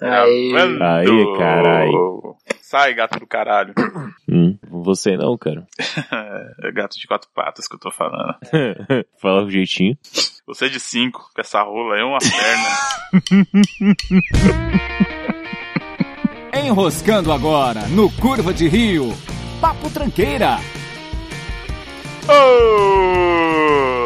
Aí, Aí, caralho. Sai, gato do caralho. Hum, você não, cara. É gato de quatro patas que eu tô falando. Fala um jeitinho. Você é de cinco, com essa rola aí é uma perna. Enroscando agora no Curva de Rio. Papo Tranqueira.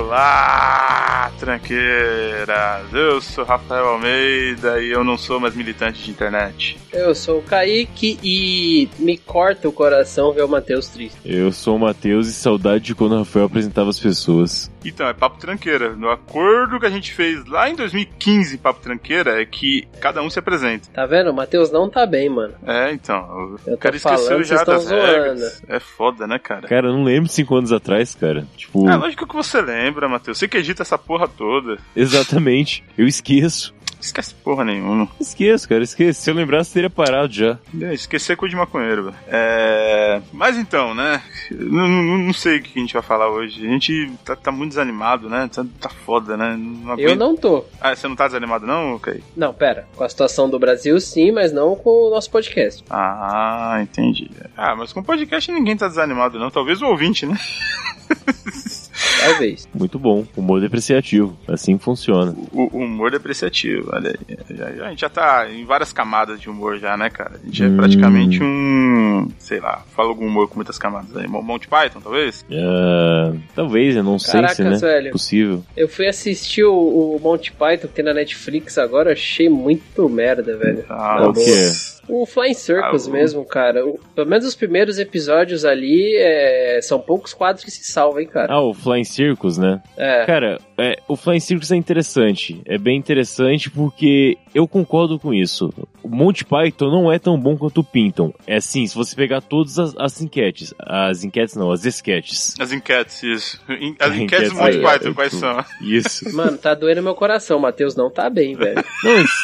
Olá, tranqueiras! Eu sou Rafael Almeida e eu não sou mais militante de internet. eu sou o Kaique e me corta o coração ver o Matheus triste. Eu sou o Matheus e saudade de quando o Rafael apresentava as pessoas. Então, é Papo Tranqueira. No acordo que a gente fez lá em 2015, Papo Tranqueira, é que cada um se apresenta. Tá vendo? O Matheus não tá bem, mano. É, então. Eu O tô cara esqueceu falando, já das regras. zoando. É foda, né, cara? Cara, eu não lembro cinco anos atrás, cara. Tipo, É lógico que você lembra, Matheus. Você que edita essa porra toda. exatamente. Eu esqueço. Esquece porra nenhuma. Esqueço, cara, esqueço. Se eu lembrasse, teria parado já. É, Esquecer coisa de maconheiro, velho. É... Mas então, né? Não, não- não sei o que a gente vai falar hoje. A gente tá, tá muito desanimado, né? Tá, tá foda, né? Não Eu aguento- não tô. Ah, você não tá desanimado, não, Kay? Não, pera. Com a situação do Brasil, sim, mas não com o nosso podcast. Ah, entendi. Ah, mas com podcast ninguém tá desanimado, não. Talvez o ouvinte, né? Talvez. Muito bom. Humor depreciativo. Assim funciona. O, o humor depreciativo, olha aí. Já- já- a gente já tá em várias camadas de humor já, né, cara? A gente é Hum. praticamente um... Sei lá, fala algum humor com muitas camadas aí. Mo- Monty Python, talvez? Ah, talvez, eu não sei se, né? velho. Possível. Eu fui assistir o, o Monty Python que tem na Netflix agora, achei muito merda, velho. Ah, Qual que é? O Flying Circus Ah, mesmo, cara. O- pelo menos os primeiros episódios ali é, são poucos quadros que se salvam, hein, cara. Ah, o Flying Circus, né? É. Cara, é, o Flying Circus é interessante. É bem interessante porque eu concordo com isso. O Monty Python não é tão bom quanto o Pinton. É assim, se você pegar todas as, as enquetes. As enquetes não, as esquetes. As enquetes, isso. In- As As enquetes do Monty aí, Python, quais são? Isso. Mano, tá doendo meu coração. Matheus não tá bem, velho. Não, isso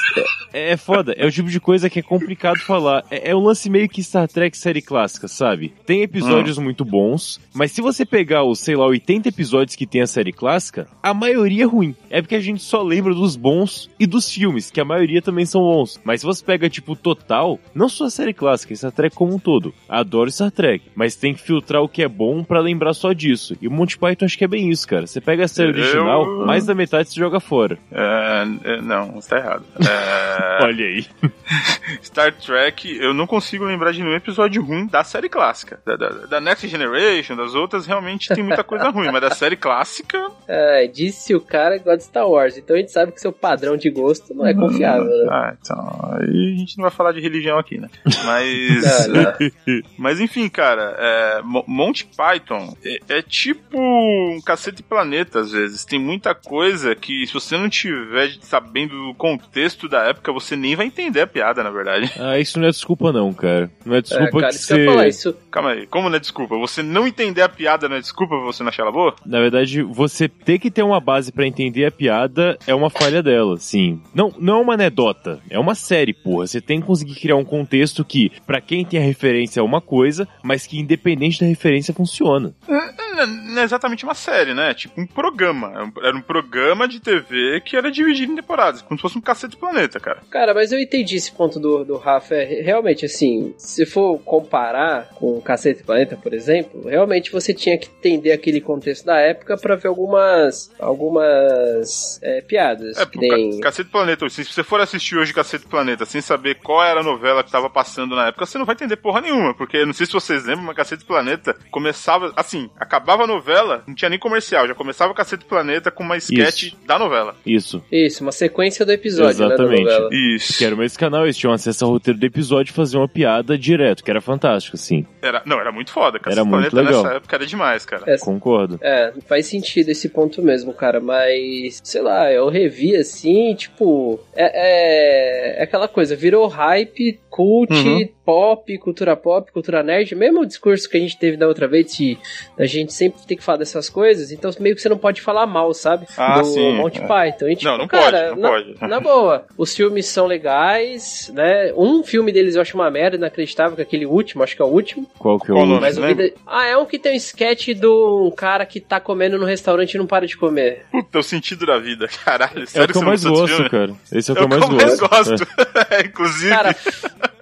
é, é foda. É o tipo de coisa que é complicado falar. É, é um lance meio que Star Trek série clássica, sabe? Tem episódios muito bons, mas se você pegar os, sei lá, 80 episódios que tem a série clássica, a maioria é ruim. É porque a gente só lembra dos bons e dos filmes, que a maioria também são bons. Mas se você pega, tipo, total, não só a série clássica, Star Trek como um todo. Adoro Star Trek, mas tem que filtrar o que é bom pra lembrar só disso. E o Monty Python acho que é bem isso, cara. Você pega a série Eu- original, mais da metade você joga fora. É, é, não, está errado. É, Olha aí. Star Trek, eu não consigo lembrar de nenhum episódio ruim da série clássica. Da, da, da Next Generation, das outras, realmente tem muita coisa ruim, mas da série clássica. É, disse o cara que gosta de Star Wars. Então a gente sabe que seu padrão de gosto não é confiável, né? Ah, então. Aí a gente não vai falar de religião aqui, né? Mas. Não, não. Mas enfim, cara, é, Mo- Monty Python é, é tipo um cacete planeta, às vezes. Tem muita coisa que, se você não tiver sabendo o contexto da época, você nem vai entender a piada, na verdade. Ah, isso não é desculpa não, cara. Não é É, desculpa cara, que isso ia falar. você... Isso, Calma aí, como não é desculpa? Você não entender a piada não é desculpa pra você não achar ela boa? Na verdade, você ter que ter uma base pra entender a piada é uma falha dela, sim. Não, não é uma anedota, é uma série, porra. Você tem que conseguir criar um contexto que, pra quem tem a referência, é uma coisa, mas que independente da referência funciona. Não, não é exatamente uma série, né? Tipo um programa. Era um- Era um programa de TV que era dividido em temporadas, como se fosse um cacete planeta, cara. Cara, mas eu entendi esse ponto do, do Rafa. É, realmente, assim, se for comparar com o Cacete Planeta, por exemplo, realmente você tinha que entender aquele contexto da época pra ver algumas algumas é, piadas. É, que. Cacete Planeta, se você for assistir hoje Cacete Planeta sem saber qual era a novela que tava passando na época, você não vai entender porra nenhuma, porque não sei se vocês lembram, mas Cacete Planeta começava, assim, acabava a novela, não tinha nem comercial, já começava Cacete Planeta com uma sketch da novela. Isso. Isso, uma sequência do episódio, Exatamente. né, da novela. Isso. Que era o mesmo canal, eles tinham acesso ao roteiro do episódio e faziam uma piada direto, que era fantástico, assim. Era, não, era muito foda. Cacete Era muito Planeta legal. nessa época era demais, cara. É, Concordo. É, faz sentido esse ponto mesmo, cara, mas sei lá, eu revi assim, tipo, é, é, é aquela coisa, virou hype, cult, Uhum. pop, cultura pop, cultura nerd, mesmo o discurso que a gente teve da outra vez de a gente sempre tem que falar dessas coisas, então meio que você não pode falar mal, sabe? Ah, do sim, Monty é. Python. E, tipo, Não, não cara, pode, não na, pode. Na boa, os filmes são legais, né? Um filme deles eu acho uma merda, inacreditável, que é aquele último, acho que é o último. Qual que é o nome? Mas o lembra? Vida... Ah, é um que tem um sketch do um cara que tá comendo no restaurante e não para de comer. Puta, o sentido da vida. Caralho, É sério o que eu mais gosto, cara. Esse é o É que eu mais gosto. gosto. Inclusive. Cara,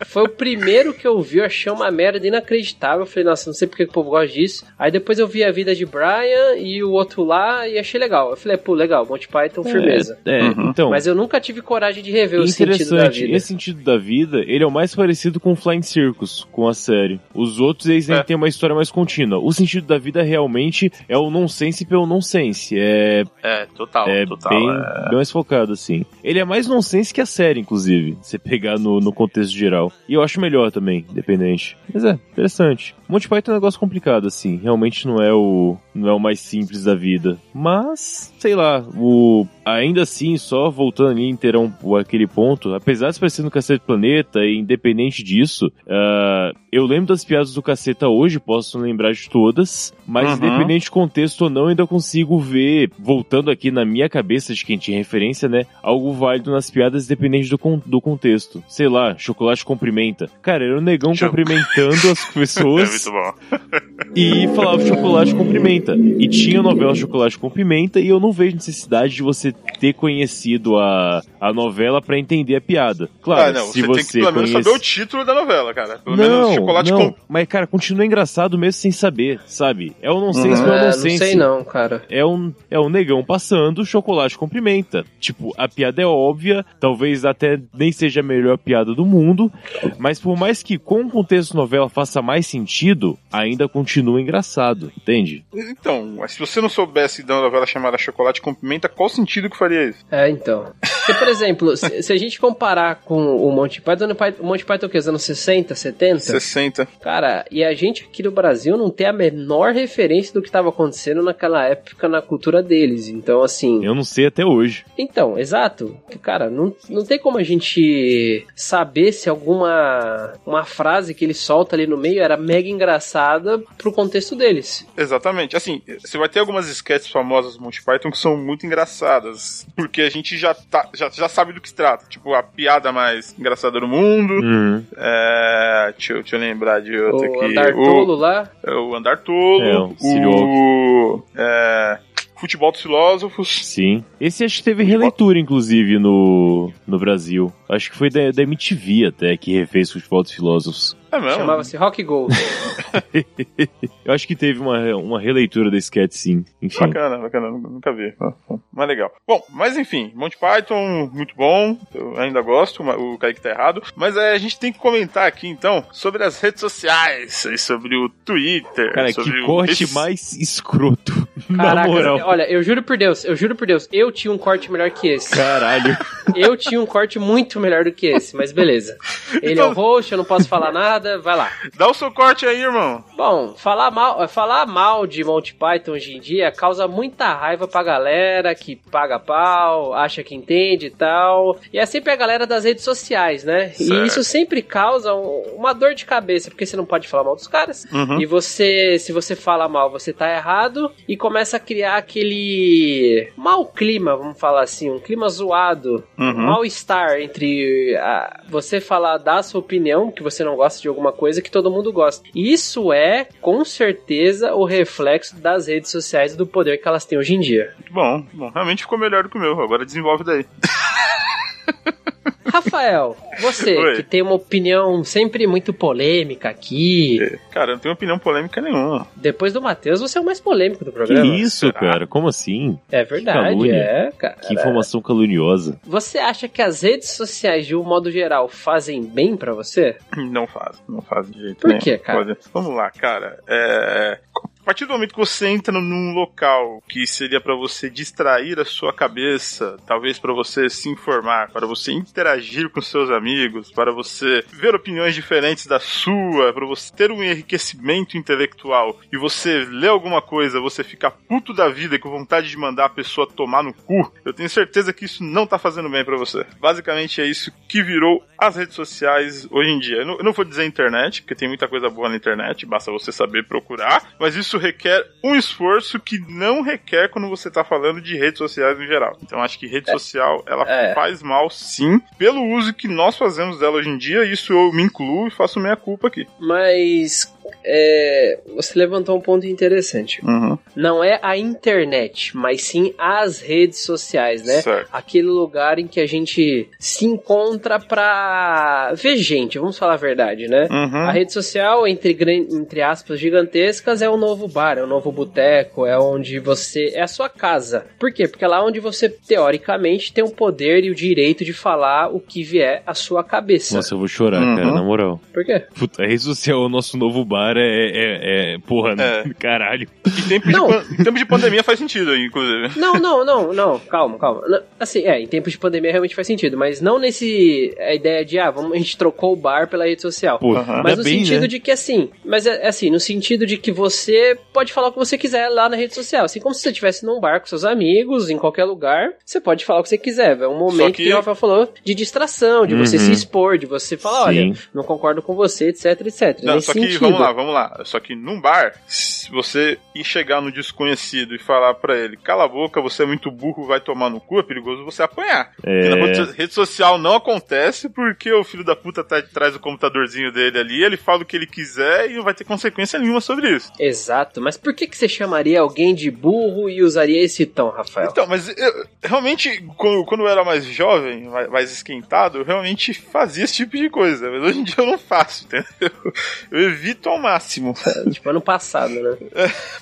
foi o primeiro que eu vi, eu achei uma merda inacreditável. Eu falei, nossa, não sei porque que o povo gosta disso. Aí depois eu vi a vida de Brian e o outro lá e achei legal. Eu falei, pô, legal, Monty Python, firmeza. É, é, Uhum. então. Mas eu nunca tive coragem de rever o sentido da Interessante, vida. esse sentido da vida, ele é o mais parecido com Flying Circus, com a série. Os outros, eles É. têm uma história mais contínua. O sentido da vida realmente é o nonsense pelo nonsense. É, É, total, é total. bem, é. bem mais focado, assim. Ele é mais nonsense que a série, inclusive, se pegar no, no contexto geral. E eu acho melhor também, independente. Mas é, interessante. Monty Python é um negócio complicado, assim. Realmente não é o, não é o mais simples da vida. Mas, sei lá, o, ainda assim, só voltando ali em um, aquele ponto, apesar de parecer no Cacete Planeta, e independente disso, ah, eu lembro das piadas do Caceta hoje, posso lembrar de todas, mas Uhum. independente de contexto ou não, ainda consigo ver, voltando aqui na minha cabeça de quem tinha referência, né, algo válido nas piadas independente do, con- do contexto. Sei lá, chocolate cumprimenta. Cara, era o negão Cho- cumprimentando as É pessoas muito bom. e falava chocolate com pimenta. E tinha a novela Chocolate com Pimenta e eu não vejo necessidade de você ter conhecido a, a novela pra entender a piada. Claro, ah, não, se você, você, tem que pelo menos conhece... saber o título da novela, cara. Pelo menos Não, chocolate não, com. mas cara, continua engraçado mesmo sem saber, sabe? É o nonsense, Uhum. não é o É, não nonsense. sei não, cara. É um, é um negão passando chocolate com pimenta. Tipo, a piada é óbvia, talvez até nem seja a melhor piada do mundo, mas por mais que com o contexto novela faça mais sentido, ainda continua engraçado, entende? Então, mas se você não soubesse da novela chamada Chocolate com Pimenta, qual sentido que faria isso? É, então. Porque, por exemplo, se, se a gente comparar com o Monty Python, o Monty Python é o que? Os anos 60, 70? 60. Cara, e a gente aqui no Brasil não tem a menor referência do que estava acontecendo naquela época na cultura deles. Então, assim. Eu não sei até hoje. Então, exato. Cara, não, não tem como a gente saber se alguma uma frase que ele solta ali no meio era mega engraçada pro contexto deles. Exatamente. Assim, você vai ter algumas sketches famosas do Monty Python que são muito engraçadas. Porque a gente já, tá, já, já sabe do que se trata. Tipo, a piada mais engraçada do mundo. Uhum. É, deixa, eu, deixa eu lembrar de outra O aqui. Andar Tolo lá. O, é, o Andar Tolo. É, o o. É, Futebol dos Filósofos. Sim. Esse acho que teve releitura, inclusive, no, no Brasil. Acho que foi da, da MTV até que refez o Futebol dos Filósofos. É mesmo? Chamava-se Rock Go. Eu acho que teve uma, uma releitura da sketch, sim. Enfim. Bacana, bacana, nunca vi. Mas legal. Bom, mas enfim, Monty Python, muito bom. Eu ainda gosto, o Kaique tá errado. Mas é, a gente tem que comentar aqui, então, sobre as redes sociais, e sobre o Twitter. Cara, sobre que o- corte esses- mais escroto. Caraca, olha, eu juro por Deus, eu juro por Deus, eu tinha um corte melhor que esse. Caralho. Eu tinha um corte muito melhor do que esse, mas beleza. Ele é o host, eu não posso falar nada, vai lá. Dá o seu corte aí, irmão. Bom, falar mal, falar mal de Monty Python hoje em dia causa muita raiva pra galera que paga pau, acha que entende e tal. E é sempre a galera das redes sociais, né? Certo. E isso sempre causa um- uma dor de cabeça, porque você não pode falar mal dos caras. Uhum. E você, se você fala mal, você tá errado e começa a criar aquele mau clima, vamos falar assim, um clima zoado, Uhum. um mal-estar entre a- você falar da sua opinião, que você não gosta de alguma coisa que todo mundo gosta. Isso é, com certeza, o reflexo das redes sociais e do poder que elas têm hoje em dia. Bom, bom. Realmente ficou melhor do que o meu. Agora desenvolve daí. Rafael, você Oi. que tem uma opinião sempre muito polêmica aqui, Cara, eu não tenho opinião polêmica nenhuma. depois do Matheus, você é o mais polêmico do Que programa. isso, será? cara? Como assim? É verdade, é, cara. Que informação caluniosa. Você acha que as redes sociais, de um modo geral, fazem bem pra você? Não faz, não faz de jeito Por nenhum. quê, cara? Vamos lá, cara. É, A partir do momento que você entra num local que seria pra você distrair a sua cabeça, talvez pra você se informar, para você interagir com seus amigos, para você ver opiniões diferentes da sua, para você ter um enriquecimento intelectual e você lê alguma coisa, você fica puto da vida e com vontade de mandar a pessoa tomar no cu, eu tenho certeza que isso não tá fazendo bem pra você. Basicamente é isso que virou as redes sociais hoje em dia. Eu não vou dizer internet, porque tem muita coisa boa na internet, basta você saber procurar, mas isso isso requer um esforço que não requer quando você tá falando de redes sociais em geral. Então acho que rede social, ela É. faz mal sim, pelo uso que nós fazemos dela hoje em dia, isso eu me incluo e faço minha culpa aqui. Mas é, você levantou um ponto interessante. Uhum. Não é a internet, mas sim as redes sociais, né? Certo. Aquele lugar em que a gente se encontra pra ver gente, vamos falar a verdade, né? Uhum. A rede social, entre, entre aspas, gigantescas, é o novo bar, é o novo boteco, é onde você. É a sua casa. Por quê? Porque é lá onde você, teoricamente, tem o poder e o direito de falar o que vier à sua cabeça. Nossa, eu vou chorar, Uhum. cara, na moral. Por quê? Puta, a rede social, o nosso novo bar é. é, é- porra, né? Caralho. Em tempo, de, Não. pan- em tempo de pandemia faz sentido, inclusive. Não, não, não, não, calma, calma. Assim, é, em tempos de pandemia realmente faz sentido, mas não nesse. A ideia de, ah, vamos, a gente trocou o bar pela rede social. Pô, Mas no bem, sentido né? de que assim, mas é é assim, no sentido de que você pode falar o que você quiser lá na rede social. Assim como se você estivesse num bar com seus amigos, em qualquer lugar, você pode falar o que você quiser. É um momento que- que... o Rafael falou de distração, de você Uhum. se expor, de você falar, olha, Sim. não concordo com você, etc, etc. Não, Nesse só que, sentido. vamos lá, vamos lá. Só que num bar, se você ir chegar no desconhecido e falar pra ele, cala a boca, você é muito burro, vai tomar no cu, é perigoso você apanhar. Porque na É. rede- rede social não acontece porque o filho da puta tá atrás do computadorzinho dele ali, ele fala o que ele quiser e não vai ter consequência nenhuma sobre isso. Exato, mas por que, que você chamaria alguém de burro e usaria esse tom, Rafael? Então, mas eu, realmente, quando, quando eu era mais jovem, mais, mais esquentado, eu realmente fazia esse tipo de coisa. Mas hoje em dia eu não faço, entendeu? Eu evito ao máximo. tipo, ano passado, né?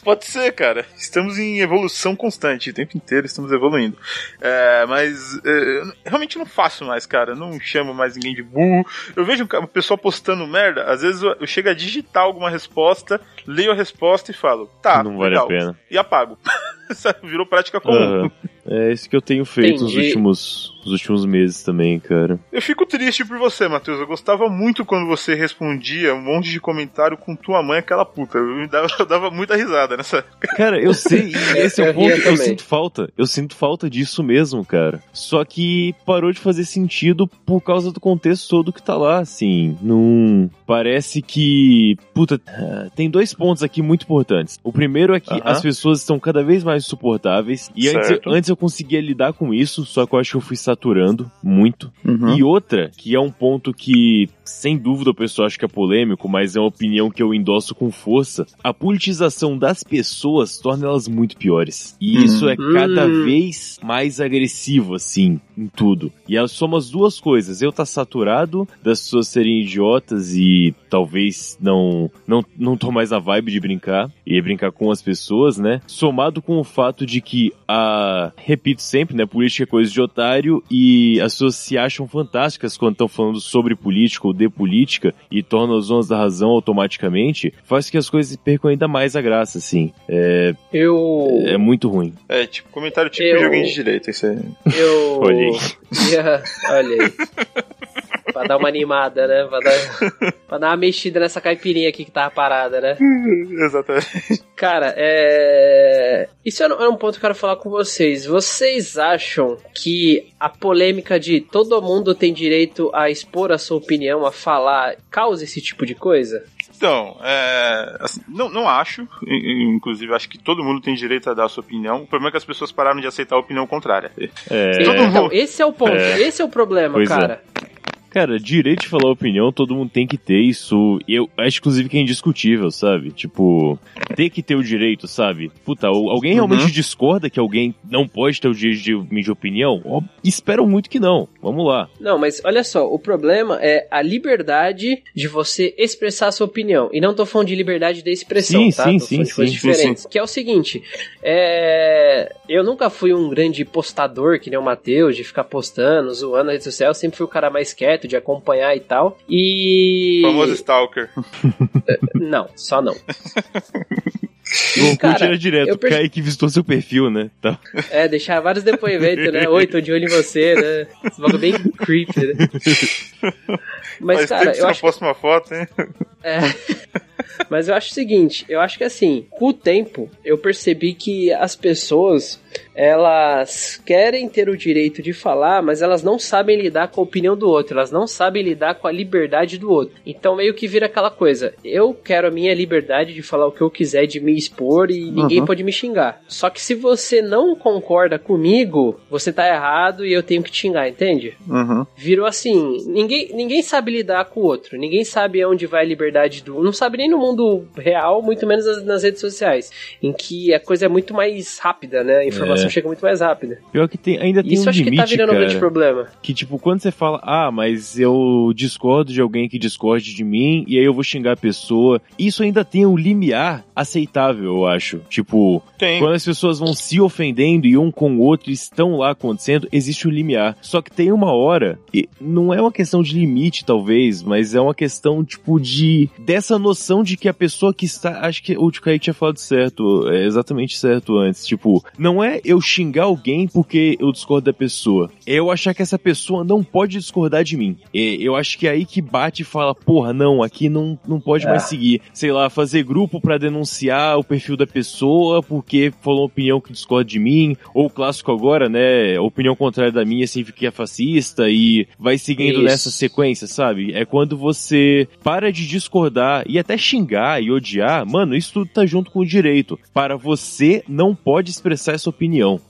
Pode ser, cara. Estamos em evolução constante, o tempo inteiro estamos evoluindo. É, mas é, eu realmente não faço mais, cara. Não chamo mais ninguém de burro. Eu vejo o pessoal postando merda, às vezes eu, eu chego a digitar alguma resposta, leio a resposta e falo, tá, Não vale legal. a pena. E apago. Virou prática comum. Aham. É isso que eu tenho feito nos Entendi. últimos, nos últimos meses também, cara. Eu fico triste por você, Matheus. Eu gostava muito quando você respondia um monte de comentário com tua mãe, aquela puta. Eu, me dava, eu dava muita risada nessa. Cara, eu sei, e esse é Eu o ponto eu também. sinto falta. Eu sinto falta disso mesmo, cara. Só que parou de fazer sentido por causa do contexto todo que tá lá, assim. Não. Parece que. Puta, ah, tem dois pontos aqui muito importantes. O primeiro é que Aham. as pessoas estão cada vez mais insuportáveis. E antes, antes eu conseguia lidar com isso, só que eu acho que eu fui saturando muito. Uhum. E outra, que é um ponto que, sem dúvida, o pessoal acha que é polêmico, mas é uma opinião que eu endosso com força. A politização das pessoas torna elas muito piores. E Hum. isso é cada Hum. vez mais agressivo, assim, em tudo. E elas soma as duas coisas. Eu tá saturado das pessoas serem idiotas e talvez não, não, não tô mais na vibe de brincar e brincar com as pessoas, né? Somado com o fato de que a, repito sempre, né, política é coisa de otário e as pessoas se acham fantásticas quando estão falando sobre política ou de política e tornam as zonas da razão automaticamente, faz que as coisas percam ainda mais a graça, assim. É, Eu. é muito ruim. É, tipo, comentário tipo Eu- de alguém de direita, isso aí. Eu. Ia- Olha aí. pra dar uma animada, né? Pra dar, pra dar uma mexida nessa caipirinha aqui que tava parada, né? Exatamente. Cara, é. Isso é um é um ponto que eu quero falar com vocês. Vocês acham que a polêmica de todo mundo tem direito a expor a sua opinião, a falar, causa esse tipo de coisa? Então, é, assim, não, não acho. Inclusive, acho que todo mundo tem direito a dar a sua opinião. O problema é que as pessoas pararam de aceitar a opinião contrária. É, Todo então, mundo- esse é o ponto, É. esse é o problema, Pois é. Cara. Direito de falar opinião, todo mundo tem que ter isso. Eu acho, inclusive, que é indiscutível, sabe? Tipo, ter que ter o direito, sabe? Puta, alguém realmente Uhum. discorda que alguém não pode ter o direito de medir opinião? Ó, espero muito que não. Vamos lá. Não, mas olha só, o problema é a liberdade de você expressar a sua opinião. E não tô falando de liberdade de expressão, Sim, tá? sim, tô sim, falando de coisas sim, diferentes. Que é o seguinte, é... eu nunca fui um grande postador que nem o Matheus, de ficar postando, zoando na rede social. Eu sempre fui o cara mais quieto, de acompanhar e tal. E... Famoso Stalker. Não, só não. O Orkut Cara, era direto, eu perce- Kaique visitou seu perfil, né? Tá. É, deixar vários depoimentos, né? Oi, tô de olho em você, né? Esse bagulho bem creepy, né? Mas, Faz cara, que eu não acho posta uma foto, hein? É. Mas eu acho o seguinte, eu acho que assim, com o tempo, eu percebi que as pessoas elas querem ter o direito de falar, mas elas não sabem lidar com a opinião do outro, elas não sabem lidar com a liberdade do outro. Então meio que vira aquela coisa, eu quero a minha liberdade de falar o que eu quiser, de me expor e ninguém uhum. pode me xingar. Só que se você não concorda comigo, você tá errado e eu tenho que te xingar, entende? Uhum. Virou assim, ninguém, ninguém sabe lidar com o outro, ninguém sabe onde vai a liberdade do... Não sabe nem no mundo real, muito menos nas, nas redes sociais, em que a coisa é muito mais rápida, né? Informação é. chega muito mais rápida. Pior que tem, ainda tem Isso um acho limite, que tá virando cara, um grande problema. Que tipo, quando você fala, ah, mas eu discordo de alguém que discorde de mim, e aí eu vou xingar a pessoa, isso ainda tem um limiar aceitável, eu acho. Tipo, tem. quando as pessoas vão se ofendendo e um com o outro estão lá acontecendo, existe um limiar. Só que tem uma hora, e não é uma questão de limite, talvez, mas é uma questão, tipo, de dessa noção de que a pessoa que está. Acho que o Kaique tinha falado certo, é exatamente certo antes. Tipo, não é eu xingar alguém porque eu discordo da pessoa. É eu achar que essa pessoa não pode discordar de mim. É, eu acho que é aí que bate e fala, porra, não, aqui não, não pode é. mais seguir. Sei lá, fazer grupo para denunciar o perfil da pessoa porque falou uma opinião que discorda de mim. Ou o clássico agora, né? Opinião contrária da minha significa que é fascista e vai seguindo Isso. nessa sequência, sabe? É quando você para de discordar e até xingar e odiar, mano, isso tudo tá junto com o direito. Para você não pode expressar essa opinião.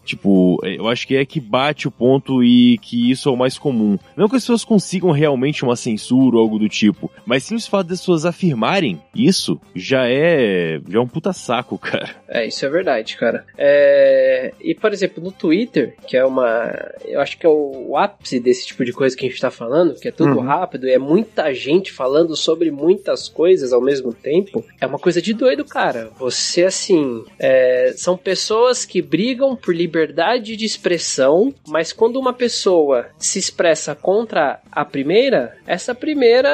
Tipo, eu acho que é que bate o ponto e que isso é o mais comum. Não que as pessoas consigam realmente uma censura ou algo do tipo, mas sim o fato das pessoas afirmarem isso já é já é um puta saco, cara. É, isso é verdade, cara. É... E, por exemplo, no Twitter, que é uma. Eu acho que é o ápice desse tipo de coisa que a gente tá falando, que é tudo uhum. rápido e é muita gente falando sobre muitas coisas ao mesmo tempo, é uma coisa de doido, cara. Você, assim. É... São pessoas que brigam por liberdade de expressão, mas quando uma pessoa se expressa contra a primeira, essa primeira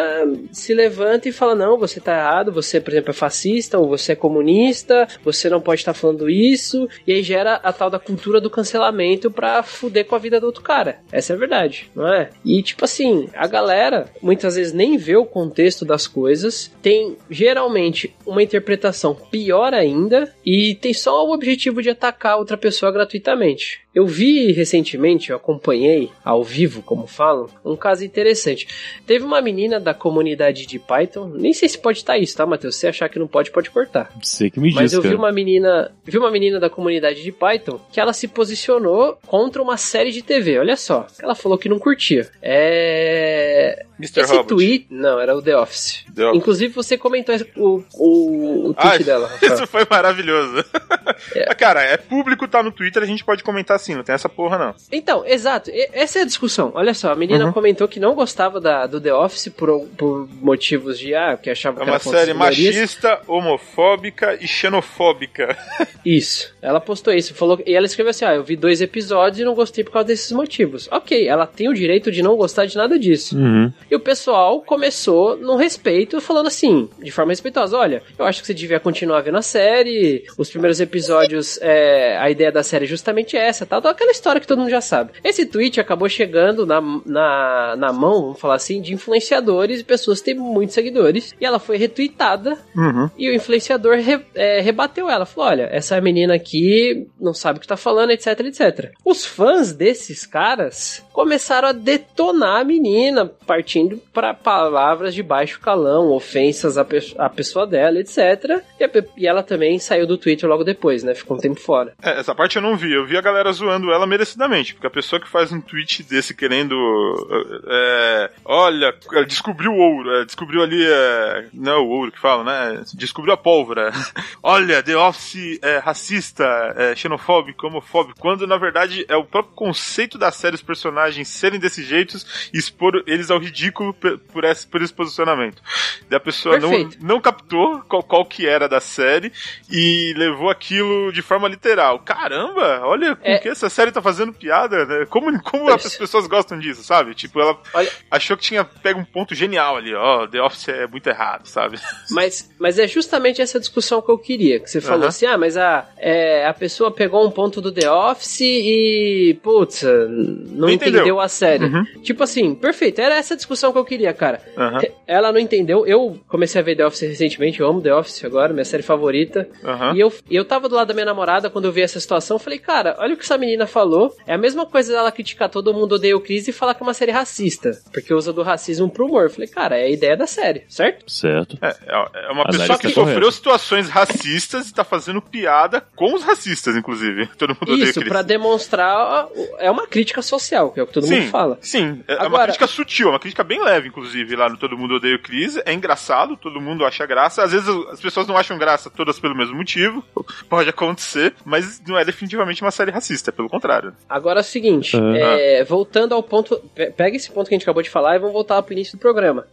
se levanta e fala: não, você tá errado, você, por exemplo, é fascista ou você é comunista, você não pode estar tá falando isso, e aí gera a tal da cultura do cancelamento pra fuder com a vida do outro cara. Essa é a verdade, não é? E tipo assim, a galera muitas vezes nem vê o contexto das coisas, tem geralmente uma interpretação pior ainda e tem só o objetivo de atacar outra pessoa gratuitamente. Eu vi recentemente, eu acompanhei ao vivo, como falam, um caso interessante. Teve uma menina da comunidade de Python, nem sei se pode estar isso, tá, Matheus? Se achar que não pode, pode cortar. Sei que me diz, Mas eu cara. vi uma menina, vi uma menina da comunidade de Python que ela se posicionou contra uma série de TV. Olha só, ela falou que não curtia. É Mr. Esse Robot. tweet, não, era o The Office. Office. Inclusive você comentou o, o, o tweet Ah, dela, Rafael. Isso foi maravilhoso. É. Cara, é público, tá no Twitter, a gente pode comentar assim, não tem essa porra não. Então, exato. Essa é a discussão. Olha só, a menina Uhum. comentou que não gostava da, do The Office por, por motivos de, ah, que achava É que uma era contra série machista, homofóbica e xenofóbica. Isso. Ela postou isso. Falou, e ela escreveu assim: Ah, eu vi dois episódios e não gostei por causa desses motivos. Ok, ela tem o direito de não gostar de nada disso. Uhum. E o pessoal começou no respeito, falando assim, de forma respeitosa: olha, eu acho que você devia continuar vendo a série. Os primeiros episódios, é, a ideia da série é justamente essa, tal, tal, aquela história que todo mundo já sabe. Esse tweet acabou chegando na, na, na mão, vamos falar assim, de influenciadores e pessoas que têm muitos seguidores. E ela foi retweetada Uhum. e o influenciador re- é, rebateu ela. Falou: olha, essa menina aqui não sabe o que tá falando, etc, etc. Os fãs desses caras começaram a detonar a menina, partindo para palavras de baixo calão, ofensas à, pe- à pessoa dela, etc. E, a e ela também saiu do Twitter logo depois, né? Ficou um tempo fora. É, essa parte eu não vi. Eu vi a galera zoando ela merecidamente. Porque a pessoa que faz um tweet desse querendo. é, olha, descobriu o ouro. é, descobriu ali. é, não é o ouro que fala, né? Descobriu a pólvora. olha, The Office é racista, é xenofóbico, homofóbico. Quando na verdade é o próprio conceito da série, os personagens serem desse jeito e expor eles ao ridículo por esse, por esse posicionamento. Daí a pessoa não, Perfeito. não captou qual, qual que era da série e levou aquilo de forma literal. Caramba, olha com É. que essa série tá fazendo piada, né? Como, como as pessoas gostam disso, sabe? Tipo, ela Olha- achou que tinha pego um ponto genial ali, ó, The Office é muito errado, sabe? Mas, mas é justamente essa discussão que eu queria. Que você falou assim: ah, mas a, é, a pessoa pegou um ponto do The Office e. Putz, não Não entendeu. Entendeu. a série. Uhum. Tipo assim, perfeito. Era essa discussão que eu queria, cara. Aham. Ela não entendeu, eu comecei a ver The Office recentemente, eu amo The Office agora, minha série favorita. Aham. E eu, eu tava do lado da minha namorada quando eu vi essa situação, eu falei, cara, olha o que essa menina falou. É a mesma coisa dela criticar todo mundo odeia o Chris e falar que é uma série racista. Porque usa do racismo pro humor. Eu falei, cara, é a ideia da série, certo? Certo. É, é uma Análise pessoa que tá sofreu correta. situações racistas e tá fazendo piada com os racistas, inclusive. Todo mundo odeia o Isso, Chris. pra demonstrar. É uma crítica social, que é o que todo sim, mundo fala. Sim, é é uma Agora- crítica sutil, uma crítica bem leve, inclusive, lá no Todo Mundo Odeia o Chris. É engraçado, todo mundo acha graça. Às vezes as pessoas não acham graça todas pelo mesmo motivo, pode acontecer, mas não é definitivamente uma série racista, pelo contrário. Agora é o seguinte, Ah. é, voltando ao ponto. pe- Pega esse ponto que a gente acabou de falar e vamos voltar pro início do programa.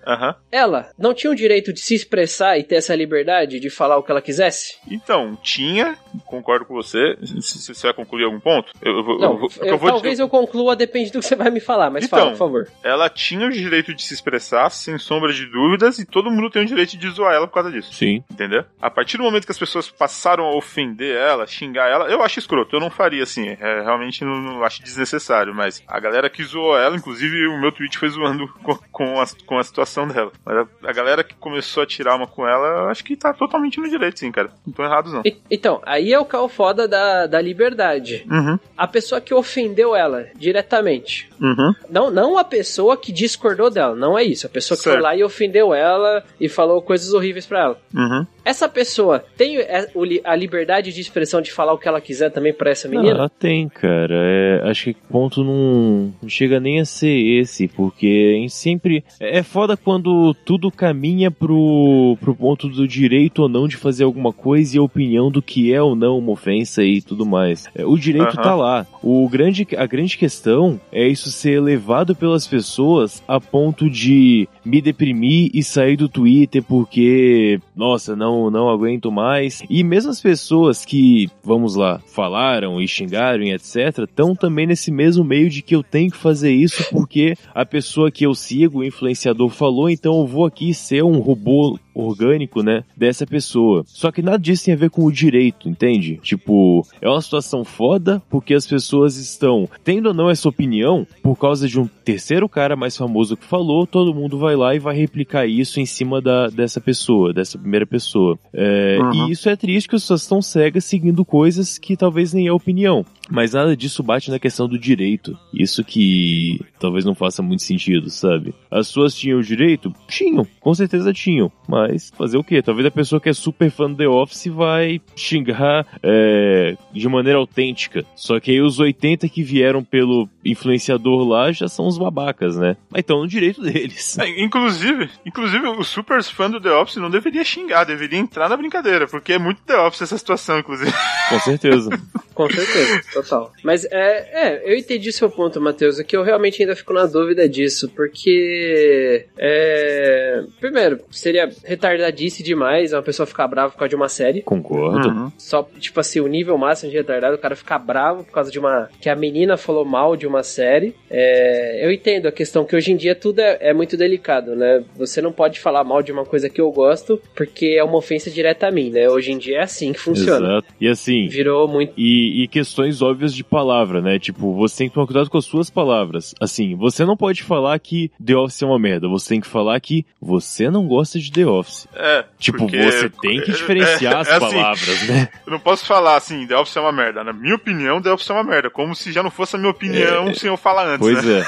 Ela não tinha o direito de se expressar e ter essa liberdade de falar o que ela quisesse? Então, tinha, concordo com você. Se, você vai concluir algum ponto, eu, eu vou. Não, eu eu- eu vou talvez eu conclua, depende do você vai me falar, mas Então, fala, por favor. Ela tinha o direito de se expressar, sem sombra de dúvidas, e todo mundo tem o direito de zoar ela por causa disso. Sim. Entendeu? A partir do momento que as pessoas passaram a ofender ela, xingar ela, eu acho escroto, eu não faria assim. É, realmente não, não acho desnecessário, mas a galera que zoou ela, inclusive o meu tweet foi zoando com, com, a, com a situação dela. Mas a, a galera que começou a tirar uma com ela, eu acho que tá totalmente no direito, sim, cara. Não tô errado, não. E- então, aí é o carro foda da, da liberdade. Uhum, A pessoa que ofendeu ela diretamente. Uhum. Não, não a pessoa que discordou dela, não é isso. A pessoa que foi Certo. lá e ofendeu ela e falou coisas horríveis pra ela. Uhum. Essa pessoa tem é, a liberdade de expressão de falar o que ela quiser também pra essa menina? Ela tem, cara. É, acho que o ponto não, não chega nem a ser esse, porque em sempre. É é foda quando tudo caminha pro, pro ponto do direito ou não de fazer alguma coisa e a opinião do que é ou não uma ofensa e tudo mais. É, O direito Aham. tá lá. O grande, a grande questão é isso ser levado pelas pessoas a ponto de me deprimir e sair do Twitter porque, nossa, não, não aguento mais. E mesmo as pessoas que, vamos lá, falaram e xingaram e etc, estão também nesse mesmo meio de que eu tenho que fazer isso porque a pessoa que eu sigo, o influenciador, falou, então eu vou aqui ser um robô orgânico, né, dessa pessoa. Só que nada disso tem a ver com o direito, entende? Tipo, é uma situação foda porque as pessoas estão tendo ou não essa opinião por causa de um terceiro cara mais famoso que falou, todo mundo vai lá e vai replicar isso em cima da, dessa pessoa, dessa primeira pessoa. É, Uhum. E isso é triste que as pessoas estão cegas seguindo coisas que talvez nem é opinião. Mas nada disso bate na questão do direito. Isso que talvez não faça muito sentido, sabe? As pessoas tinham o direito? Tinham, com certeza tinham. Mas fazer o quê? Talvez a pessoa que é super fã do The Office vai xingar é, de maneira autêntica. Só que aí os 80 que vieram pelo influenciador lá já são os babacas, né? Mas estão no direito deles. É, inclusive, inclusive, o super fã do The Office não deveria xingar, deveria entrar na brincadeira, porque é muito The Office essa situação, inclusive. Com certeza. Com certeza, total. Mas é, é, eu entendi seu ponto, Matheus. É que eu realmente ainda fico na dúvida disso, porque. É, primeiro, seria retardadice demais uma pessoa ficar brava por causa de uma série. Concordo. Uhum. Só, tipo assim, o nível máximo de retardado, o cara ficar bravo por causa de uma. que a menina falou mal de uma série. É, eu entendo a questão que hoje em dia tudo é, é muito delicado, né? Você não pode falar mal de uma coisa que eu gosto, porque é uma ofensa direta a mim, né? Hoje em dia é assim que funciona. Exato. E assim, Virou muito. E, e questões óbvias de palavra, né? Tipo, você tem que tomar cuidado com as suas palavras. Assim, você não pode falar que The Office é uma merda. Você tem que falar que você não gosta de The Office. É. Tipo, porque- você tem que diferenciar é- as é assim, palavras, né? Eu não posso falar assim, The Office é uma merda. Na minha opinião, The Office é uma merda. Como se já não fosse a minha opinião sem eu falar antes, Pois né?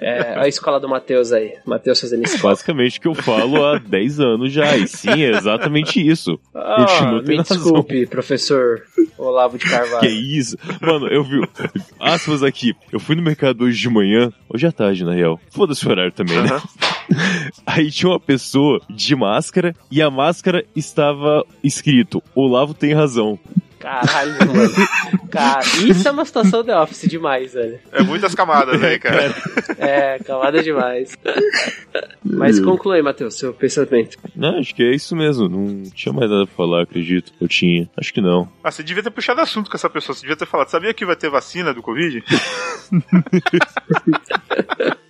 é. É, a escola do Matheus aí. Matheus fazendo isso. Basicamente o que eu falo há 10 anos já. E sim, é exatamente isso. Ah, Continua me razão. desculpe, professor Olavo de Que Carvalho. isso? Mano, eu vi. Aspas aqui. Eu fui no mercado hoje de manhã, hoje à tarde, na real. Foda-se o horário também, né? Aí tinha uma pessoa de máscara e a máscara estava escrito: Olavo tem razão. Caralho, mano. Cara, isso é uma situação The Office demais, velho. É muitas camadas aí, cara. É, camada demais. Mas conclui, Matheus, seu pensamento. Não, acho que é isso mesmo. Não tinha mais nada pra falar, acredito. Eu tinha. Acho que não. Ah, você devia ter puxado assunto com essa pessoa. Você devia ter falado, sabia que vai ter vacina do Covid?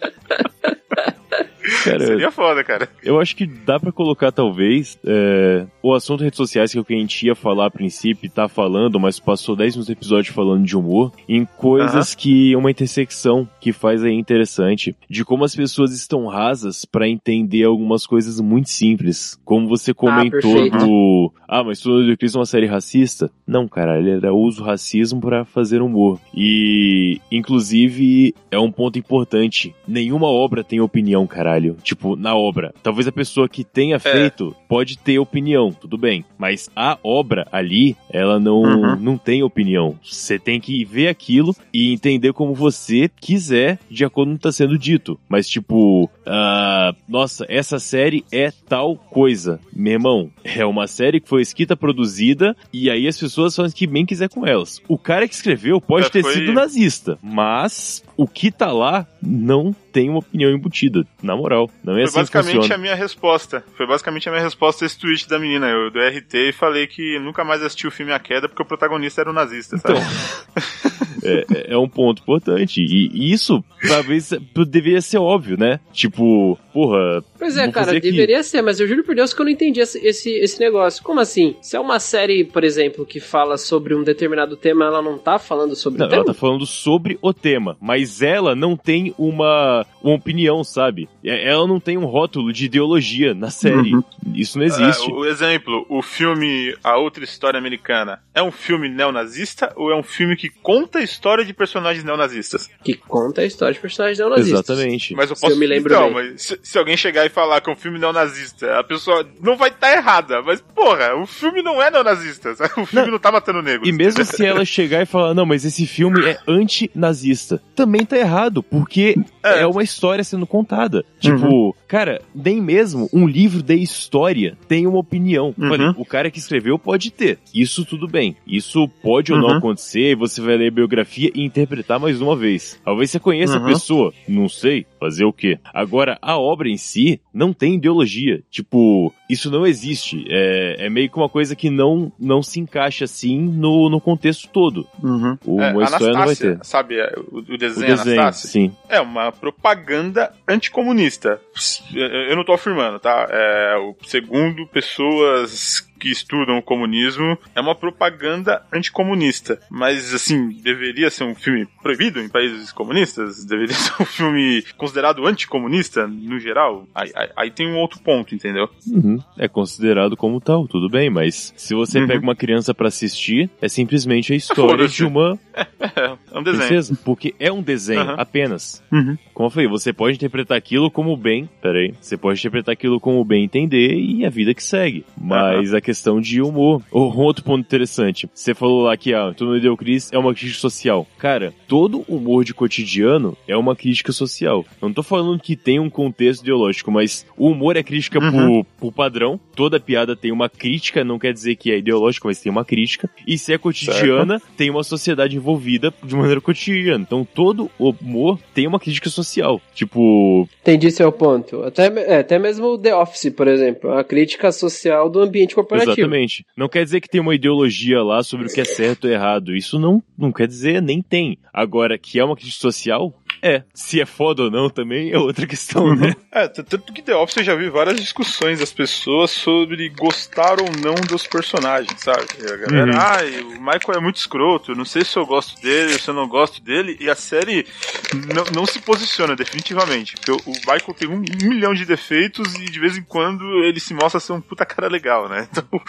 Cara, Seria foda, cara. Eu acho que dá pra colocar, talvez, é, o assunto redes sociais que é o que a gente ia falar a princípio, tá falando, mas passou 10 minutos episódio falando de humor, em coisas que uma intersecção que faz aí interessante, de como as pessoas estão rasas pra entender algumas coisas muito simples. Como você comentou perfeito. do. Ah, mas Tudo de Cristo é uma série racista? Não, cara, ele era uso racismo pra fazer humor. E, inclusive, é um ponto importante. Nenhuma obra tem opinião, caralho. Tipo, na obra. Talvez a pessoa que tenha feito pode ter opinião, tudo bem. Mas a obra ali, ela não, Uhum. não tem opinião. Você tem que ver aquilo e entender como você quiser, de acordo com o que tá sendo dito. Mas, tipo, ah, nossa, essa série é tal coisa. Meu irmão, é uma série que foi escrita, produzida, e aí as pessoas fazem o que bem quiser com elas. O cara que escreveu pode É, ter foi- sido nazista, mas o que tá lá não tem uma opinião embutida. Na moral, não é Foi assim que basicamente funciona. a minha resposta. Foi basicamente a minha resposta a esse tweet da menina, eu do RT, e falei que nunca mais assisti o filme A Queda porque o protagonista era um nazista, sabe? é, é um ponto importante. E isso, talvez, deveria ser óbvio, né? Tipo, porra. Pois é, cara, fazer aqui. deveria ser, mas eu juro por Deus que eu não entendi esse, esse, esse negócio. Como assim? Se é uma série, por exemplo, que fala sobre um determinado tema, ela não tá falando sobre Não, o tema? ela tá falando sobre o tema, mas ela não tem uma, uma opinião, sabe? É- Ela não tem um rótulo de ideologia na série. Isso não existe. É, o exemplo, o filme A Outra História Americana é um filme neonazista ou é um filme que conta a história de personagens neonazistas? Que conta a história de personagens neonazistas. Exatamente. Mas eu Se posso eu me lembro então, bem. mas se, se alguém chegar e falar que é um filme neonazista, a pessoa não vai estar errada, mas porra, o filme não é neonazista, sabe? o filme não, tá matando negros. E mesmo se ela chegar e falar, não, mas esse filme é anti-nazista, também tá errado, porque é, É. uma história sendo contada. Tipo, cara, nem mesmo um livro de história tem uma opinião. Uhum. O cara que escreveu pode ter. Isso tudo bem. Isso pode ou não Uhum. acontecer, você vai ler a biografia e interpretar mais uma vez. Talvez você conheça a Uhum. pessoa, não sei, fazer o quê. Agora, a obra em si não tem ideologia. Tipo, isso não existe. É, é meio que uma coisa que não, não se encaixa assim no, no contexto todo. Uhum. O, É, uma história não vai Anastácia, ter. sabe, é, o, o O desenho, desenho, Anastácia? sim. É uma propaganda anticomunista. Eu não tô afirmando, tá? É, o- segundo pessoas que estudam o comunismo, é uma propaganda anticomunista. Mas, assim, deveria ser um filme proibido em países comunistas? Deveria ser um filme considerado anticomunista, no geral? Aí, aí- aí tem um outro ponto, entendeu? Uhum. É considerado como tal, tudo bem, mas se você Uhum. pega uma criança pra assistir, é simplesmente a história de uma É, é um desenho. princesa. Porque é um desenho Aham. apenas. Uhum. Como eu falei, você pode interpretar aquilo como bem. Peraí. Você pode interpretar aquilo como bem entender e a vida que segue. Mas a questão de humor. Um outro ponto interessante. Você falou lá que ah, Tudo Deu Cris é uma crítica social. Cara, todo humor de cotidiano é uma crítica social. Eu não tô falando que tem um contexto ideológico, mas o humor é crítica Uhum. por, por padrão. Toda piada tem uma crítica, não quer dizer que é ideológico, mas tem uma crítica. E se é cotidiana, tem uma sociedade envolvida de maneira cotidiana. Então todo humor tem uma crítica social. Tipo, Entendi seu ponto. Até, é, até mesmo o The Office, por exemplo. A crítica social do ambiente corporativo. Exatamente. Não quer dizer que tem uma ideologia lá sobre o que é certo ou errado. Isso não, não quer dizer, nem tem. Agora, que é uma crítica social, é. Se é foda ou não também é outra questão, né? É, t- tanto que The Office eu já vi várias discussões das pessoas sobre gostar ou não dos personagens, sabe? E a galera, Uhum. ai, o Michael é muito escroto, eu não sei se eu gosto dele, se eu não gosto dele, e a série não, não se posiciona definitivamente, porque o, Michael tem um, milhão de defeitos e de vez em quando ele se mostra ser um puta cara legal, né? Então,